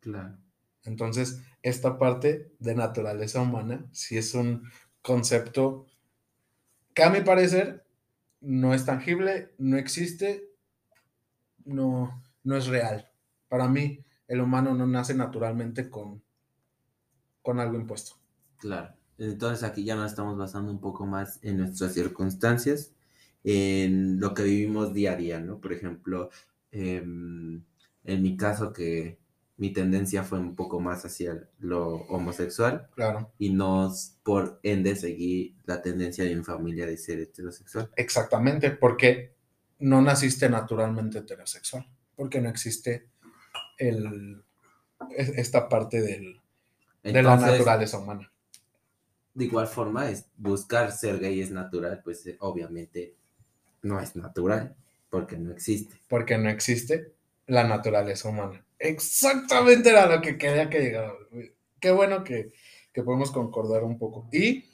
Claro. Entonces, esta parte de naturaleza humana sí es un concepto que a mi parecer no es tangible, no existe, no, no es real. Para mí, el humano no nace naturalmente con, con algo impuesto. Claro. Entonces aquí ya nos estamos basando un poco más en nuestras circunstancias, en lo que vivimos día a día, ¿no? Por ejemplo, em, en mi caso que mi tendencia fue un poco más hacia lo homosexual. Claro. Y no por ende seguir la tendencia de mi familia de ser heterosexual. Exactamente, porque no naciste naturalmente heterosexual, porque no existe el, esta parte del, de la naturaleza humana. De igual forma, es buscar ser gay es natural, pues eh, obviamente no es natural, porque no existe. Porque no existe la naturaleza humana. Exactamente era lo que quería que llegara. Qué bueno que, que podemos concordar un poco. Y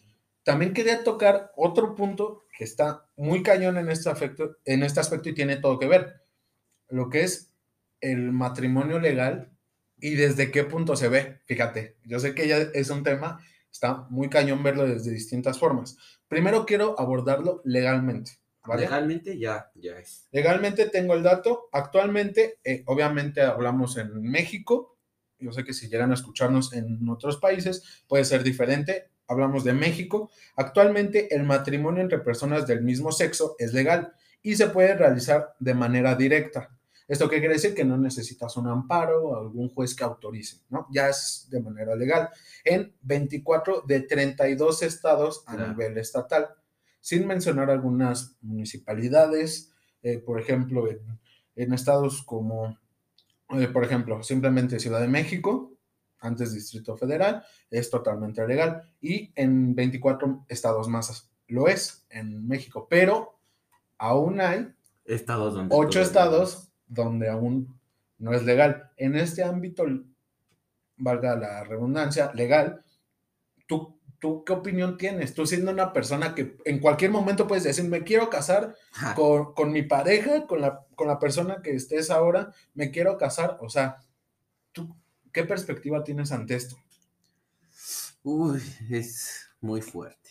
también quería tocar otro punto que está muy cañón en este, aspecto, en este aspecto y tiene todo que ver. Lo que es el matrimonio legal y desde qué punto se ve. Fíjate, yo sé que ya es un tema, está muy cañón verlo desde distintas formas. Primero quiero abordarlo legalmente. Legalmente ya, ya es. Legalmente tengo el dato. Actualmente, eh, obviamente hablamos en México. Yo sé que si llegan a escucharnos en otros países puede ser diferente. Hablamos de México. Actualmente el matrimonio entre personas del mismo sexo es legal y se puede realizar de manera directa. ¿Esto quiere decir? Que no necesitas un amparo o algún juez que autorice, ¿no? Ya es de manera legal. En 24 de 32 estados a nivel estatal sin mencionar algunas municipalidades, eh, por ejemplo, en, estados como, eh, por ejemplo, simplemente Ciudad de México, antes Distrito Federal, es totalmente legal, y en 24 estados más lo es en México, pero aún hay estados donde ocho estados donde aún no es legal. En este ámbito, valga la redundancia, legal, tú ¿tú qué opinión tienes? Tú siendo una persona que en cualquier momento puedes decir, me quiero casar con, mi pareja, con la, con la persona que estés ahora, me quiero casar. O sea, ¿tú qué perspectiva tienes ante esto? Uy, es muy fuerte.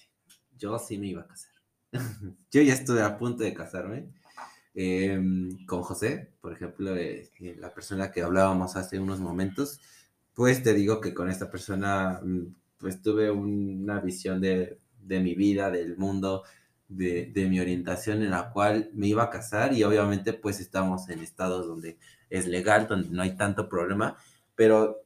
Yo sí me iba a casar. Yo ya estuve a punto de casarme. Em, con José, por ejemplo, eh, eh, la persona que hablábamos hace unos momentos, pues te digo que con esta persona mm, pues tuve una visión de, mi vida, del mundo, de, mi orientación en la cual me iba a casar y obviamente pues estamos en estados donde es legal, donde no hay tanto problema, pero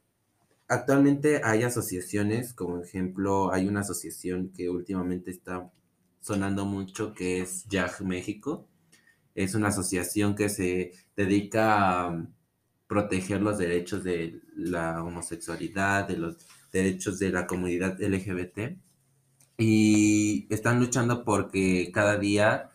actualmente hay asociaciones, como ejemplo hay una asociación que últimamente está sonando mucho que es YAG México. Es una asociación que se dedica a proteger los derechos de la homosexualidad, de los derechos de la comunidad LGBT y están luchando porque cada día,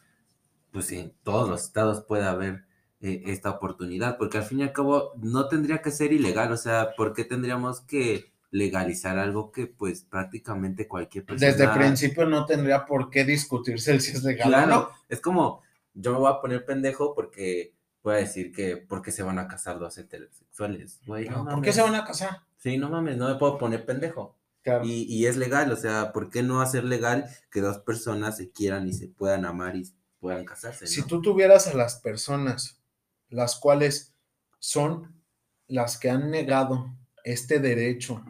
pues en todos los estados pueda haber eh, esta oportunidad, porque al fin y al cabo no tendría que ser ilegal, o sea, ¿por qué tendríamos que legalizar algo que pues prácticamente cualquier persona... Desde el principio no tendría por qué discutirse si es legal claro, no. Es como, yo me voy a poner pendejo porque voy a decir que porque se van a casar dos heterosexuales, ¿Por qué se van a casar? Sí, no mames, no me puedo poner pendejo. Y, es legal, o sea, ¿por qué no hacer legal que dos personas se quieran y se puedan amar y puedan casarse? Si tú tuvieras a las personas, las cuales son las que han negado este derecho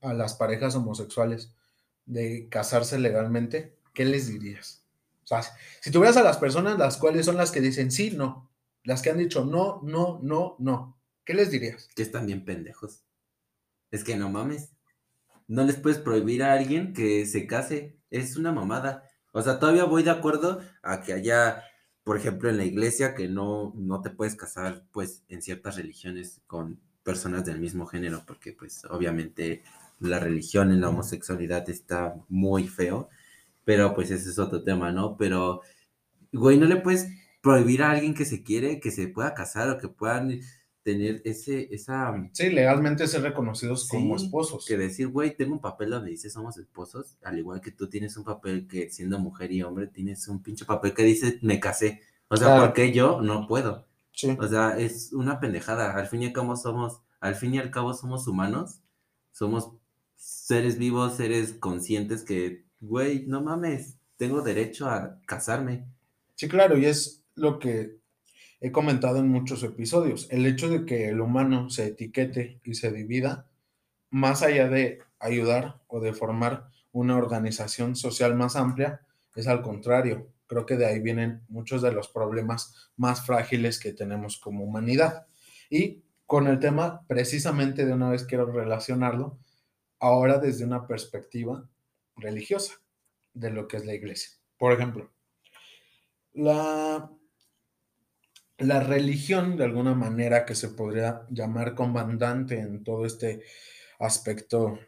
a las parejas homosexuales de casarse legalmente, ¿qué les dirías? O sea, si tuvieras a las personas las cuales son las que dicen sí, no, las que han dicho no, no, no, no, ¿qué les dirías? Que están bien pendejos. Es que no mames. no les puedes prohibir a alguien que se case. Es una mamada. O sea, todavía voy de acuerdo a que haya, por ejemplo, en la iglesia, que no, no te puedes casar, pues, en ciertas religiones con personas del mismo género, porque, pues, obviamente la religión en la homosexualidad está muy feo, pero pues ese es otro tema, ¿no? Pero, güey, no le puedes prohibir a alguien que se quiere que se pueda casar o que puedan tener ese, esa... Mm, sí, legalmente ser reconocidos como esposos. Que decir, güey, tengo un papel donde dice somos esposos, al igual que tú tienes un papel que siendo mujer y hombre tienes un pinche papel que dice me casé. O sea, ¿por qué yo no puedo? Sí. O sea, es una pendejada. Al fin y al cabo somos, al fin y al cabo somos humanos, somos seres vivos, seres conscientes que, güey, no mames, tengo derecho a casarme. Sí, claro, y es lo que he comentado en muchos episodios, el hecho de que el humano se etiquete y se divida, más allá de ayudar o de formar una organización social más amplia, es al contrario. Creo que de ahí vienen muchos de los problemas más frágiles que tenemos como humanidad. Y con el tema, precisamente de una vez quiero relacionarlo, ahora desde una perspectiva religiosa de lo que es la iglesia. Por ejemplo, la la religión, de alguna manera que se podría llamar comandante en todo este aspecto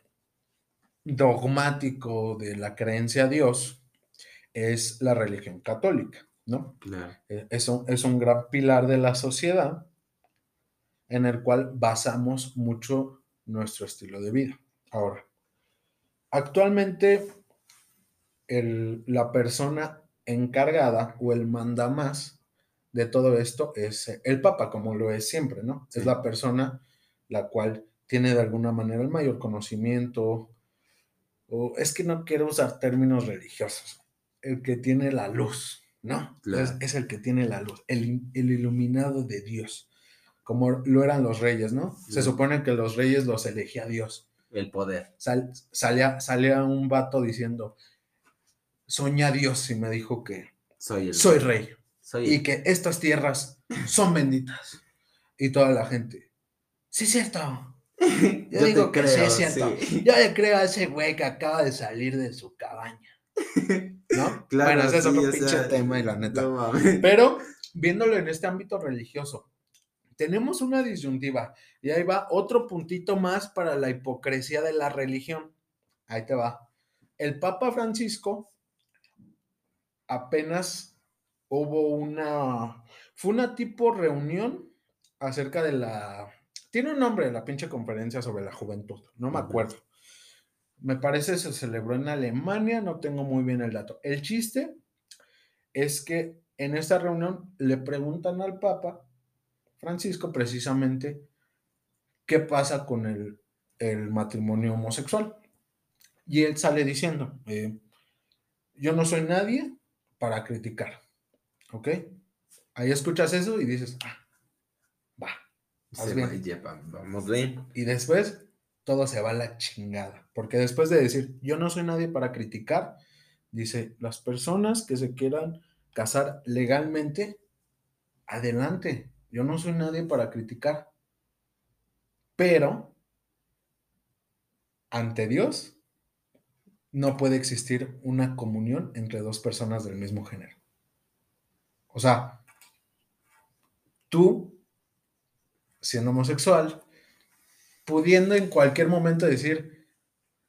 dogmático de la creencia a Dios, es la religión católica, ¿no? Eh, es, es un gran pilar de la sociedad en el cual basamos mucho nuestro estilo de vida. Ahora, actualmente la persona encargada o el mandamás de todo esto es eh, el Papa, como lo es siempre, ¿no? Es la persona la cual tiene de alguna manera el mayor conocimiento, o es que no quiero usar términos religiosos, el que tiene la luz, ¿no? Es, el que tiene la luz, el, iluminado de Dios, como lo eran los reyes, ¿no? Se supone que los reyes los elegía Dios. El poder. salía, salía un vato diciendo, soña Dios y me dijo que soy, soy rey y que estas tierras son benditas. Y toda la gente, sí es cierto. Yo, digo que sí es cierto. Yo le creo a ese güey que acaba de salir de su cabaña. ¿No? Claro, bueno, ese es otro pinche tema y la neta. Pero viéndolo en este ámbito religioso, tenemos una disyuntiva y ahí va otro puntito más para la hipocresía de la religión. Ahí te va. El Papa Francisco apenas hubo una, fue una tipo reunión acerca de la, tiene un nombre, la pinche conferencia sobre la juventud, no me acuerdo. Me parece se celebró en Alemania, no tengo muy bien el dato. El chiste es que en esta reunión le preguntan al Papa Francisco precisamente qué pasa con el, matrimonio homosexual. Y él sale diciendo, eh, yo no soy nadie para criticar. ¿Ok? Ahí escuchas eso y dices, ah, va. vamos bien. Y después todo se va a la chingada. Porque después de decir, yo no soy nadie para criticar, dice, las personas que se quieran casar legalmente, adelante. Yo no soy nadie para criticar. Pero, ante Dios, no puede existir una comunión entre dos personas del mismo género. O sea, tú, siendo homosexual, pudiendo en cualquier momento decir,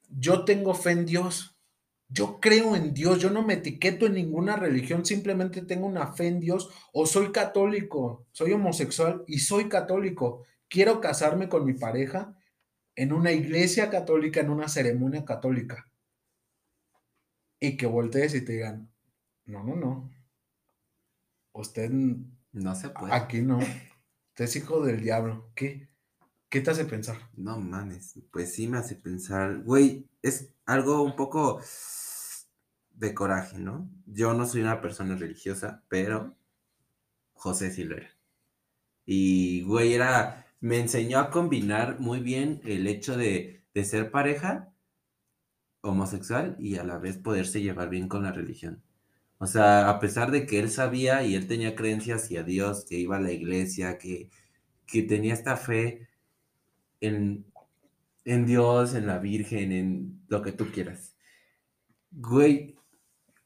yo tengo fe en Dios, yo creo en Dios, yo no me etiqueto en ninguna religión, simplemente tengo una fe en Dios o soy católico, soy homosexual y soy católico, quiero casarme con mi pareja en una iglesia católica, en una ceremonia católica. Y que voltees y te digan, no, no, no, Usted no se puede. Aquí no. Usted es hijo del diablo. ¿Qué? ¿Qué te hace pensar? No mames, pues sí me hace pensar, güey, es algo un poco de coraje, ¿no? Yo no soy una persona religiosa, pero José sí lo era. Y, güey, era, me enseñó a combinar muy bien el hecho de, de ser pareja homosexual y a la vez poderse llevar bien con la religión. O sea, a pesar de que él sabía y él tenía creencias hacia Dios, que iba a la iglesia, que, que tenía esta fe en, en Dios, en la Virgen, en lo que tú quieras. Güey,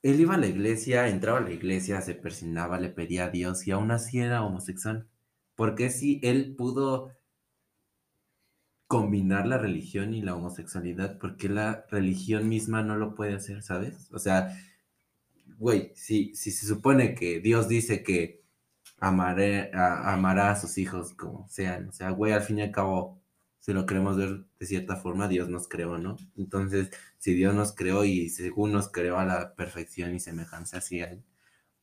él iba a la iglesia, entraba a la iglesia, se persignaba, le pedía a Dios y aún así era homosexual. Porque si él pudo combinar la religión y la homosexualidad? porque la religión misma no lo puede hacer, sabes? O sea, güey, si, si se supone que Dios dice que amaré, amará a sus hijos como sean, o sea, güey, al fin y al cabo, si lo queremos ver de cierta forma, Dios nos creó, ¿no? Entonces, si Dios nos creó y según nos creó a la perfección y semejanza hacia Él,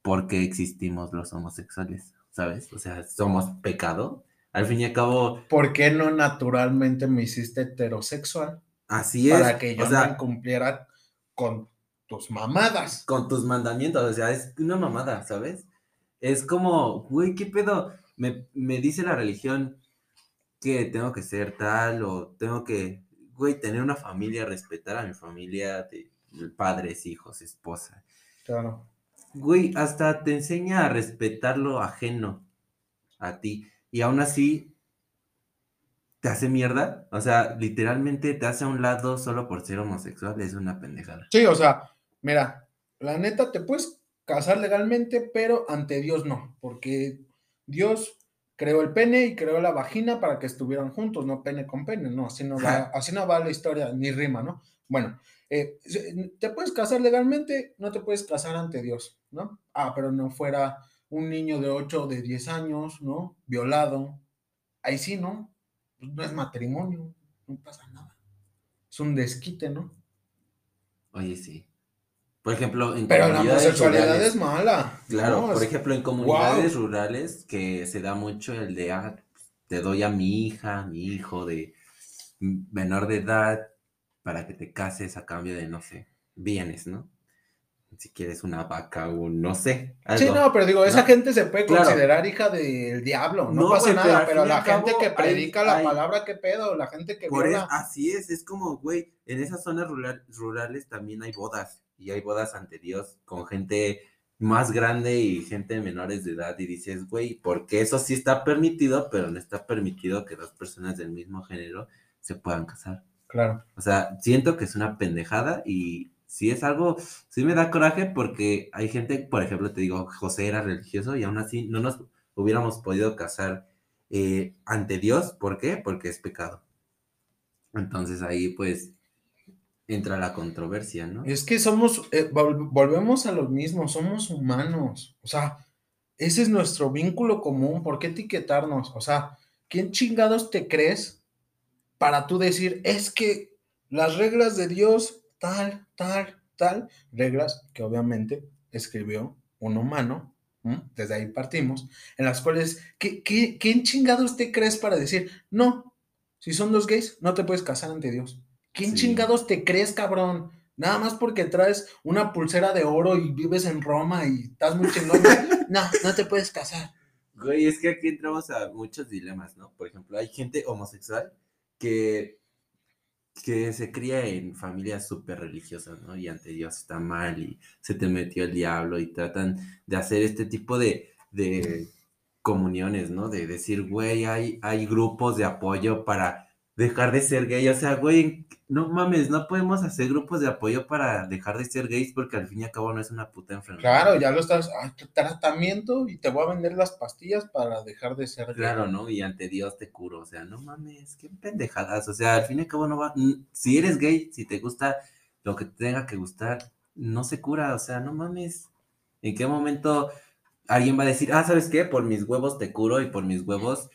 ¿por qué existimos los homosexuales? ¿Sabes? O sea, ¿somos pecado? Al fin y al cabo... ¿Por qué no naturalmente me hiciste heterosexual? Así es. Para que yo no cumpliera con tus mamadas. Con tus mandamientos, o sea, es una mamada, ¿sabes? Es como, güey, ¿qué pedo? Me, me dice la religión que tengo que ser tal o tengo que, güey, tener una familia, respetar a mi familia, de padres, hijos, esposa. Claro. Güey, hasta te enseña a respetar lo ajeno a ti y aún así te hace mierda. O sea, literalmente te hace a un lado solo por ser homosexual. Es una pendejada. Sí, o sea, mira, la neta te puedes casar legalmente, pero ante Dios no, porque Dios creó el pene y creó la vagina para que estuvieran juntos, no pene con pene, no, así no va, así no va la historia, ni rima, ¿no? Bueno, eh, te puedes casar legalmente, no te puedes casar ante Dios, ¿no? Ah, pero no fuera un niño de 8 o de 10 años, ¿no? Violado. Ahí sí, ¿no? Pues no es matrimonio, no pasa nada. Es un desquite, ¿no? Oye, sí. Por ejemplo, en Pero la homosexualidad es mala. Claro, por ejemplo, en comunidades rurales que se da mucho el de, ah, te doy a mi hija, mi hijo de menor de edad para que te cases a cambio de, no sé, bienes, ¿no? si quieres una vaca o no sé. sí, no, pero digo, esa gente se puede considerar hija del diablo, no, pasa nada, pero, la gente que predica la palabra, qué pedo, la gente que por Así es, es como, güey, en esas zonas rurales también hay bodas, y hay bodas ante Dios con gente más grande y gente menores de edad, y dices, güey, porque eso sí está permitido, pero no está permitido que dos personas del mismo género se puedan casar. Claro. O sea, siento que es una pendejada y sí es algo, sí me da coraje porque hay gente, por ejemplo, te digo, José era religioso y aún así no nos hubiéramos podido casar eh, ante Dios. ¿Por qué? Porque es pecado. Entonces ahí pues entra la controversia, ¿no? Es que somos, eh, volvemos a lo mismo, somos humanos. O sea, ese es nuestro vínculo común. ¿Por qué etiquetarnos? O sea, ¿quién chingados te crees para tú decir, es que las reglas de Dios tal, tal, tal, reglas que obviamente escribió un humano, desde ahí partimos, en las cuales, ¿qué, ¿quién chingados te crees para decir, no, si son dos gays, no te puedes casar ante Dios? ¿Quién chingados te crees, cabrón? Nada más porque traes una pulsera de oro y vives en Roma y estás muy chingón. no, no te puedes casar. Güey, es que aquí entramos a muchos dilemas, ¿no? Por ejemplo, hay gente homosexual que que se cría en familias súper religiosas, ¿no? Y ante Dios está mal y se te metió el diablo y tratan de hacer este tipo de, de comuniones, ¿no? De decir, güey, hay, hay grupos de apoyo para dejar de ser gay. O sea, güey, no mames, no podemos hacer grupos de apoyo para dejar de ser gays porque al fin y al cabo no es una puta enfermedad. Claro, ya lo estás, tratamiento y te voy a vender las pastillas para dejar de ser gay. Claro, ¿no? Y ante Dios te curo. O sea, no mames, qué pendejadas. O sea, al fin y al cabo no va. Si eres gay, si te gusta lo que te tenga que gustar, no se cura. O sea, no mames. ¿En qué momento alguien va a decir, ah, ¿sabes qué? Por mis huevos te curo y por mis huevos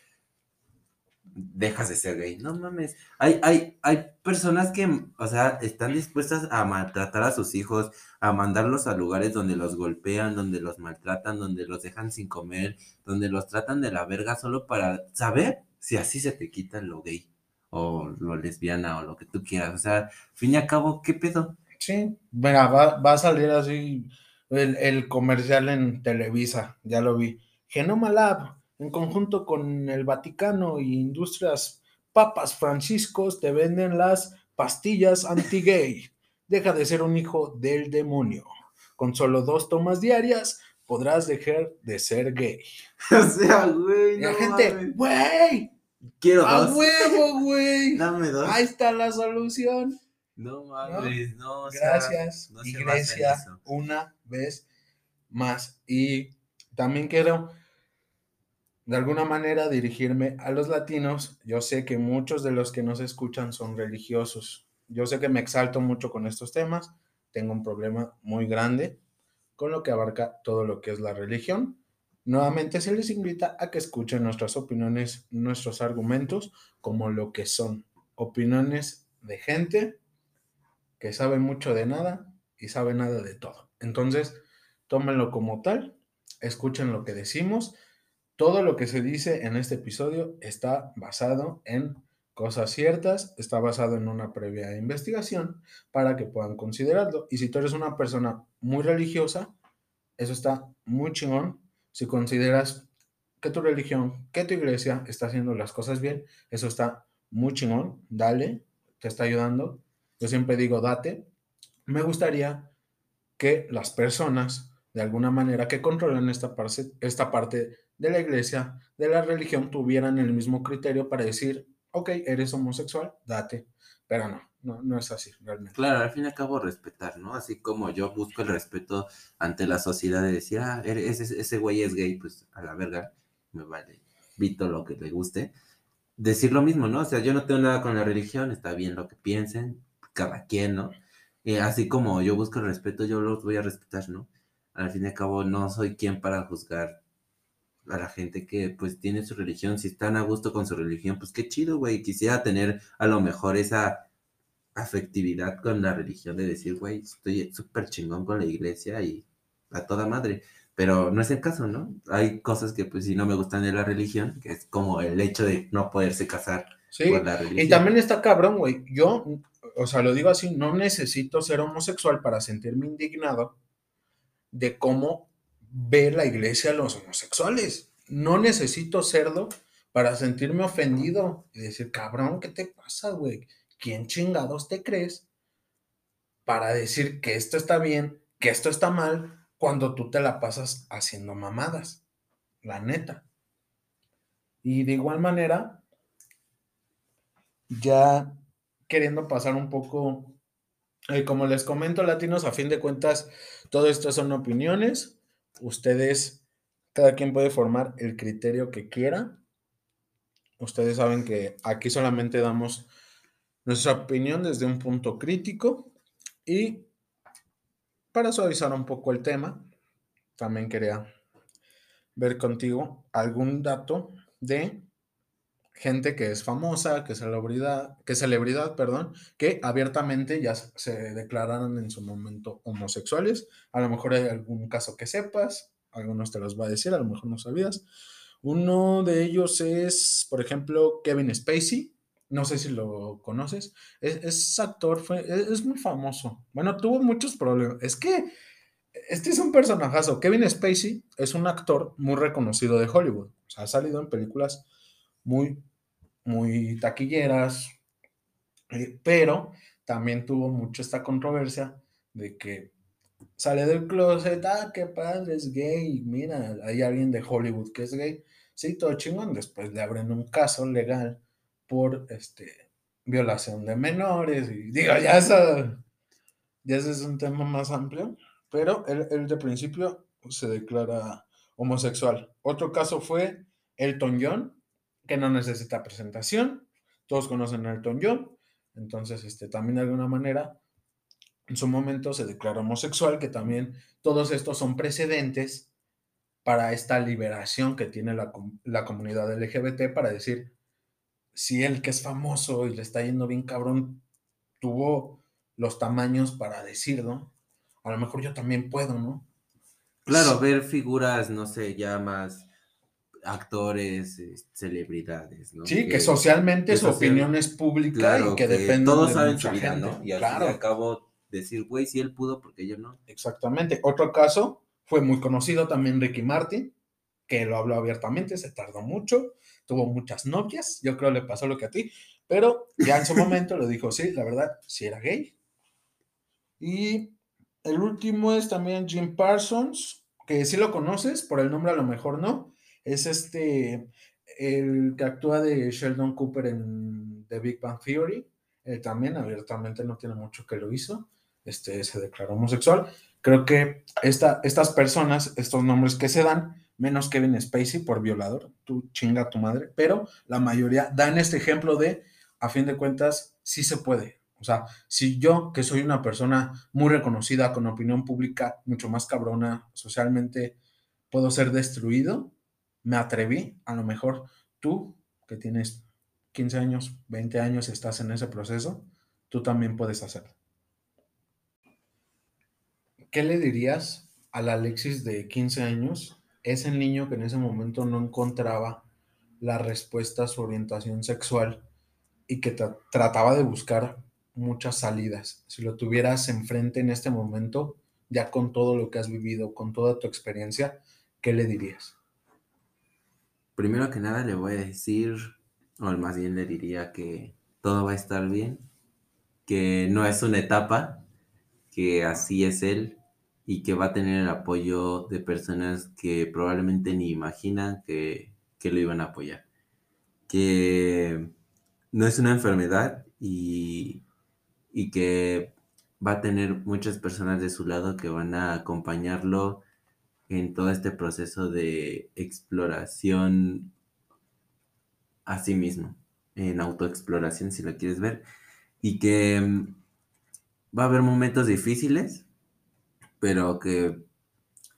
dejas de ser gay. No mames. Hay, hay, hay personas que, o sea, están dispuestas a maltratar a sus hijos, a mandarlos a lugares donde los golpean, donde los maltratan, donde los dejan sin comer, donde los tratan de la verga solo para saber si así se te quita lo gay o lo lesbiana o lo que tú quieras. O sea, fin y a cabo, ¿qué pedo? Sí, mira, va, va a salir así el, el comercial en Televisa, ya lo vi. Genoma Lab en conjunto con el Vaticano y Industrias Papas Franciscos, te venden las pastillas anti-gay. Deja de ser un hijo del demonio. Con solo dos tomas diarias podrás dejar de ser gay. O sea, güey. la gente, güey, Quiero ¡A dos. huevo, güey! Dame dos. Ahí está la solución. No mames, no. sea, Gracias, no se iglesia, una vez más. Y también quiero, de alguna manera, dirigirme a los latinos. Yo sé que muchos de los que nos escuchan son religiosos. Yo sé que me exalto mucho con estos temas. Tengo un problema muy grande con lo que abarca todo lo que es la religión. Nuevamente se les invita a que escuchen nuestras opiniones, nuestros argumentos, como lo que son opiniones de gente que sabe mucho de nada y sabe nada de todo. Entonces, tómenlo como tal, escuchen lo que decimos. Todo lo que se dice en este episodio está basado en cosas ciertas, está basado en una previa investigación para que puedan considerarlo. Y si tú eres una persona muy religiosa, eso está muy chingón. Si consideras que tu religión, que tu iglesia está haciendo las cosas bien, eso está muy chingón. Dale, te está ayudando. Yo siempre digo, date. Me gustaría que las personas, de alguna manera, que controlan esta parte, esta parte de la iglesia, de la religión, tuvieran el mismo criterio para decir, ok, eres homosexual, date. Pero no, no, no es así realmente. Claro, al fin y al cabo respetar, ¿no? Así como yo busco el respeto ante la sociedad de decir, ah, ese, ese güey es gay, pues a la verga, me vale, vito lo que le guste. Decir lo mismo, ¿no? O sea, yo no tengo nada con la religión, está bien lo que piensen, cada quien, ¿no? Así como yo busco el respeto, yo los voy a respetar, ¿no? Al fin y al cabo, no soy quien para juzgar a la gente que pues tiene su religión, si están a gusto con su religión, pues qué chido, güey. Quisiera tener a lo mejor esa afectividad con la religión de decir, güey, estoy súper chingón con la iglesia y a toda madre. Pero no es el caso, ¿no? Hay cosas que pues si no me gustan de la religión, que es como el hecho de no poderse casar Sí, por la religión. y también está cabrón, güey. Yo, o sea, lo digo así, no necesito ser homosexual para sentirme indignado de cómo ve la iglesia a los homosexuales. No necesito serlo para sentirme ofendido y decir, cabrón, ¿qué te pasa, güey? ¿Quién chingados te crees para decir que esto está bien, que esto está mal, cuando tú te la pasas haciendo mamadas? La neta. Y de igual manera, ya queriendo pasar un poco, eh, como les comento, latinos, a fin de cuentas, todo esto son opiniones. Ustedes, cada quien puede formar el criterio que quiera. Ustedes saben que aquí solamente damos nuestra opinión desde un punto crítico y para suavizar un poco el tema, también quería ver contigo algún dato de gente que es famosa, que celebridad, que celebridad, perdón, que abiertamente ya se- declararon en su momento homosexuales. A lo mejor hay algún caso que sepas, algunos te los va a decir, a lo mejor no sabías. Uno de ellos es, por ejemplo, Kevin Spacey. No sé si lo conoces. Es, es actor, fue, es, es muy famoso. Bueno, tuvo muchos problemas. Es que este es un personajazo. Kevin Spacey es un actor muy reconocido de Hollywood. O ha salido en películas muy, muy taquilleras, eh, pero también tuvo mucho esta controversia de que sale del closet, ah, qué padre, es gay, mira, hay alguien de Hollywood que es gay, sí, todo chingón, después le abren un caso legal por, este, violación de menores, digo, ya eso, ya ese es un tema más amplio, pero él, él de principio se declara homosexual. Otro caso fue Elton John, que no necesita presentación, todos conocen a Elton John, entonces, este, también de alguna manera, en su momento se declaró homosexual, que también todos estos son precedentes para esta liberación que tiene la, la comunidad LGBT para decir, si él que es famoso y le está yendo bien cabrón, tuvo los tamaños para decir, ¿no? A lo mejor yo también puedo, ¿no? Claro, ver figuras, no sé, ya más actores, eh, celebridades, ¿no? Sí, que socialmente que su social- opinión es pública Claro, y que, que depende todos de saben mucha su vida, gente. ¿no? Y al claro. fin y al cabo decir, güey, si él pudo, porque yo no. Exactamente. Otro caso fue muy conocido también Ricky Martin, que lo habló abiertamente, se tardó mucho, tuvo muchas novias, yo creo le pasó lo que a ti, pero ya en su momento le dijo, sí, la verdad, sí era gay. Y el último es también Jim Parsons, que sí lo conoces, por el nombre a lo mejor no, es este, el que actúa de Sheldon Cooper en The Big Bang Theory, él también abiertamente no tiene mucho que lo hizo, este, se declaró homosexual. Creo que esta, estas personas, estos nombres que se dan, menos Kevin Spacey por violador, tú chinga a tu madre, pero la mayoría dan este ejemplo de, a fin de cuentas, sí se puede. O sea, si yo, que soy una persona muy reconocida, con opinión pública mucho más cabrona, socialmente, puedo ser destruido, me atreví, a lo mejor tú, que tienes 15 años, 20 años, estás en ese proceso, tú también puedes hacerlo. ¿Qué le dirías al Alexis de 15 años es el niño que en ese momento no encontraba la respuesta a su orientación sexual y que trataba de buscar muchas salidas. Si lo tuvieras enfrente en este momento, ya con todo lo que has vivido, con toda tu experiencia, ¿qué le dirías? Primero que nada le voy a decir, o más bien le diría que todo va a estar bien, que no es una etapa, que así es él, y que va a tener el apoyo de personas que probablemente ni imaginan que, lo iban a apoyar. Que no es una enfermedad y, y que va a tener muchas personas de su lado que van a acompañarlo en todo este proceso de exploración a sí mismo, en autoexploración si lo quieres ver, y que mm, va a haber momentos difíciles, pero que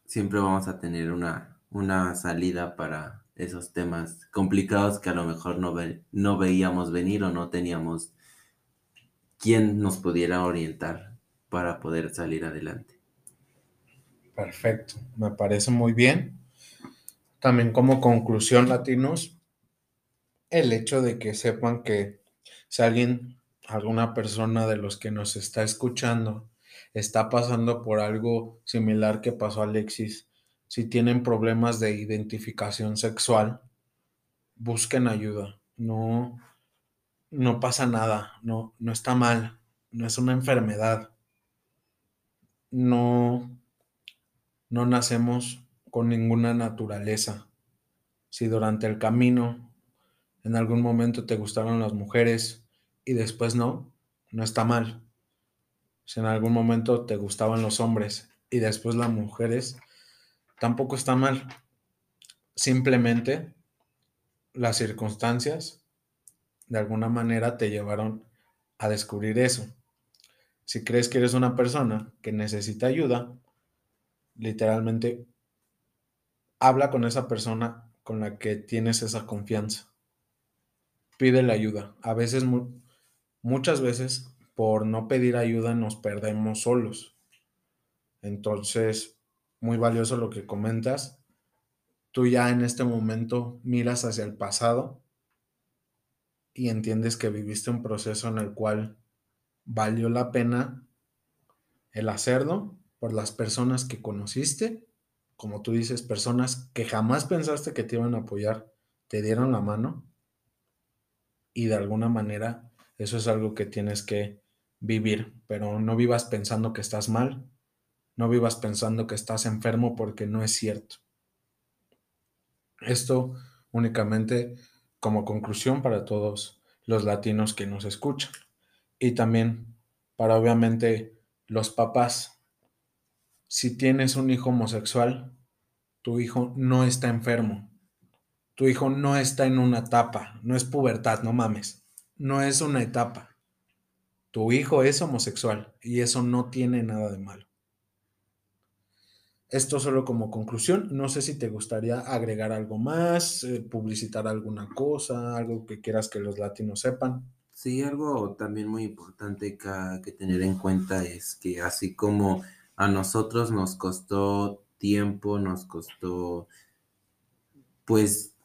siempre vamos a tener una, una salida para esos temas complicados que a lo mejor no, no veíamos venir o no teníamos quien nos pudiera orientar para poder salir adelante. Perfecto, me parece muy bien. También como conclusión, latinos, el hecho de que sepan que si alguien, alguna persona de los que nos está escuchando, está pasando por algo similar que pasó a Alexis, si tienen problemas de identificación sexual, busquen ayuda. No, no pasa nada, no, no está mal, no es una enfermedad. No, no nacemos con ninguna naturaleza. Si durante el camino en algún momento te gustaron las mujeres y después no, no está mal si en algún momento te gustaban los hombres y después las mujeres, tampoco está mal. Simplemente las circunstancias de alguna manera te llevaron a descubrir eso. Si crees que eres una persona que necesita ayuda, literalmente habla con esa persona con la que tienes esa confianza. Pídele ayuda. A veces, muchas veces, por no pedir ayuda nos perdemos solos. Entonces, muy valioso lo que comentas. Tú ya en este momento miras hacia el pasado y entiendes que viviste un proceso en el cual valió la pena el hacerlo por las personas que conociste, como tú dices, personas que jamás pensaste que te iban a apoyar, te dieron la mano y de alguna manera eso es algo que tienes que vivir, pero no vivas pensando que estás mal, no vivas pensando que estás enfermo porque no es cierto. Esto únicamente como conclusión para todos los latinos que nos escuchan y también para obviamente los papás. Si tienes un hijo homosexual, tu hijo no está enfermo. Tu hijo no está en una etapa, no es pubertad, no mames. No es una etapa tu hijo es homosexual y eso no tiene nada de malo. Esto solo como conclusión. No sé si te gustaría agregar algo más, eh, publicitar alguna cosa, algo que quieras que los latinos sepan. Sí, algo también muy importante que, que tener en cuenta es que así como a nosotros nos costó tiempo, nos costó pues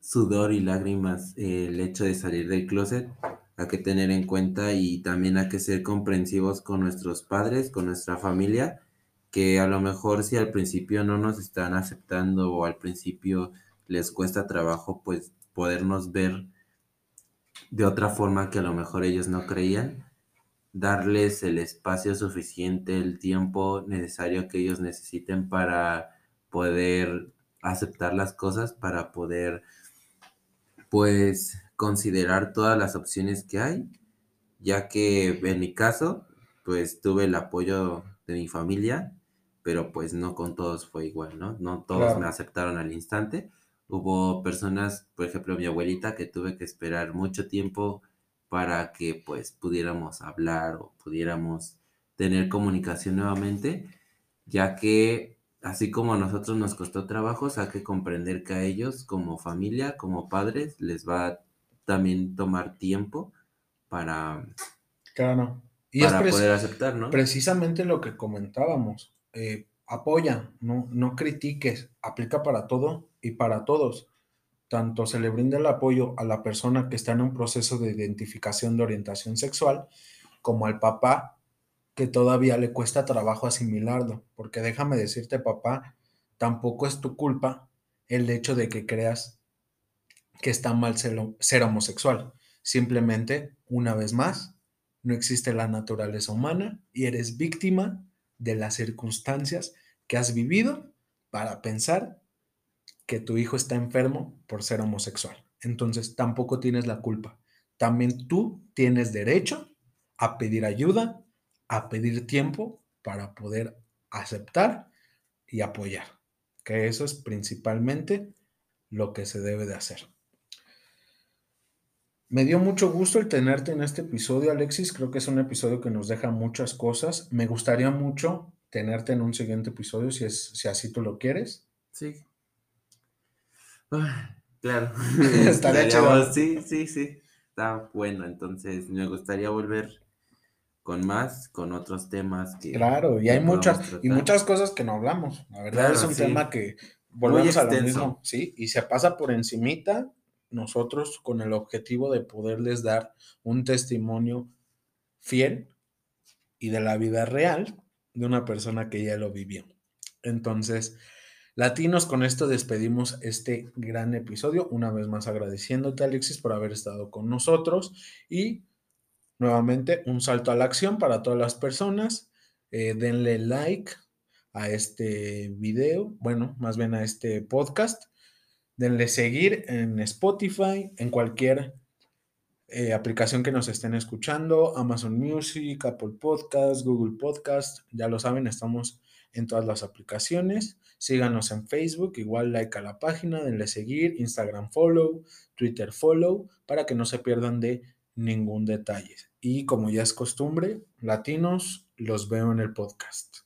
sudor y lágrimas el hecho de salir del closet, a que tener en cuenta y también hay que ser comprensivos con nuestros padres, con nuestra familia, que a lo mejor si al principio no nos están aceptando o al principio les cuesta trabajo, pues podernos ver de otra forma que a lo mejor ellos no creían, darles el espacio suficiente, el tiempo necesario que ellos necesiten para poder aceptar las cosas, para poder pues considerar todas las opciones que hay, ya que en mi caso, pues tuve el apoyo de mi familia, pero pues no con todos fue igual, ¿no? No todos me aceptaron al instante. Hubo personas, por ejemplo, mi abuelita, que tuve que esperar mucho tiempo para que pues pudiéramos hablar o pudiéramos tener comunicación nuevamente, ya que así como a nosotros nos costó trabajo, hay que comprender que a ellos como familia, como padres, les va también tomar tiempo para, claro. y para poder aceptar, ¿no? Precisamente lo que comentábamos, eh, apoya, no, no critiques, aplica para todo y para todos. Tanto se le brinda el apoyo a la persona que está en un proceso de identificación de orientación sexual, como al papá que todavía le cuesta trabajo asimilarlo, porque déjame decirte, papá, tampoco es tu culpa el hecho de que creas que está mal ser, homosexual. Simplemente, una vez más, no existe la naturaleza humana y eres víctima de las circunstancias que has vivido para pensar que tu hijo está enfermo por ser homosexual. Entonces, tampoco tienes la culpa. También tú tienes derecho a pedir ayuda, a pedir tiempo para poder aceptar y apoyar, que eso es principalmente lo que se debe de hacer. Me dio mucho gusto el tenerte en este episodio, Alexis. Creo que es un episodio que nos deja muchas cosas. Me gustaría mucho tenerte en un siguiente episodio, si, es, si así tú lo quieres. Sí. Ah, claro. Estaría chido. Sí, sí, sí. Está bueno. Entonces, me gustaría volver con más, con otros temas que. Claro, y hay muchas, y muchas cosas que no hablamos. La verdad es un tema que volvemos a lo mismo, sí, y se pasa por encimita nosotros con el objetivo de poderles dar un testimonio fiel y de la vida real de una persona que ya lo vivió. Entonces, latinos, con esto despedimos este gran episodio. Una vez más agradeciéndote, Alexis, por haber estado con nosotros y nuevamente un salto a la acción para todas las personas. Eh, denle like a este video, bueno, más bien a este podcast denle seguir en Spotify, en cualquier eh, aplicación que nos estén escuchando, Amazon Music, Apple Podcast, Google Podcast, ya lo saben, estamos en todas las aplicaciones. Síganos en Facebook, igual like a la página, denle seguir, Instagram follow, Twitter follow, para que no se pierdan de ningún detalle. Y como ya es costumbre, latinos, los veo en el podcast.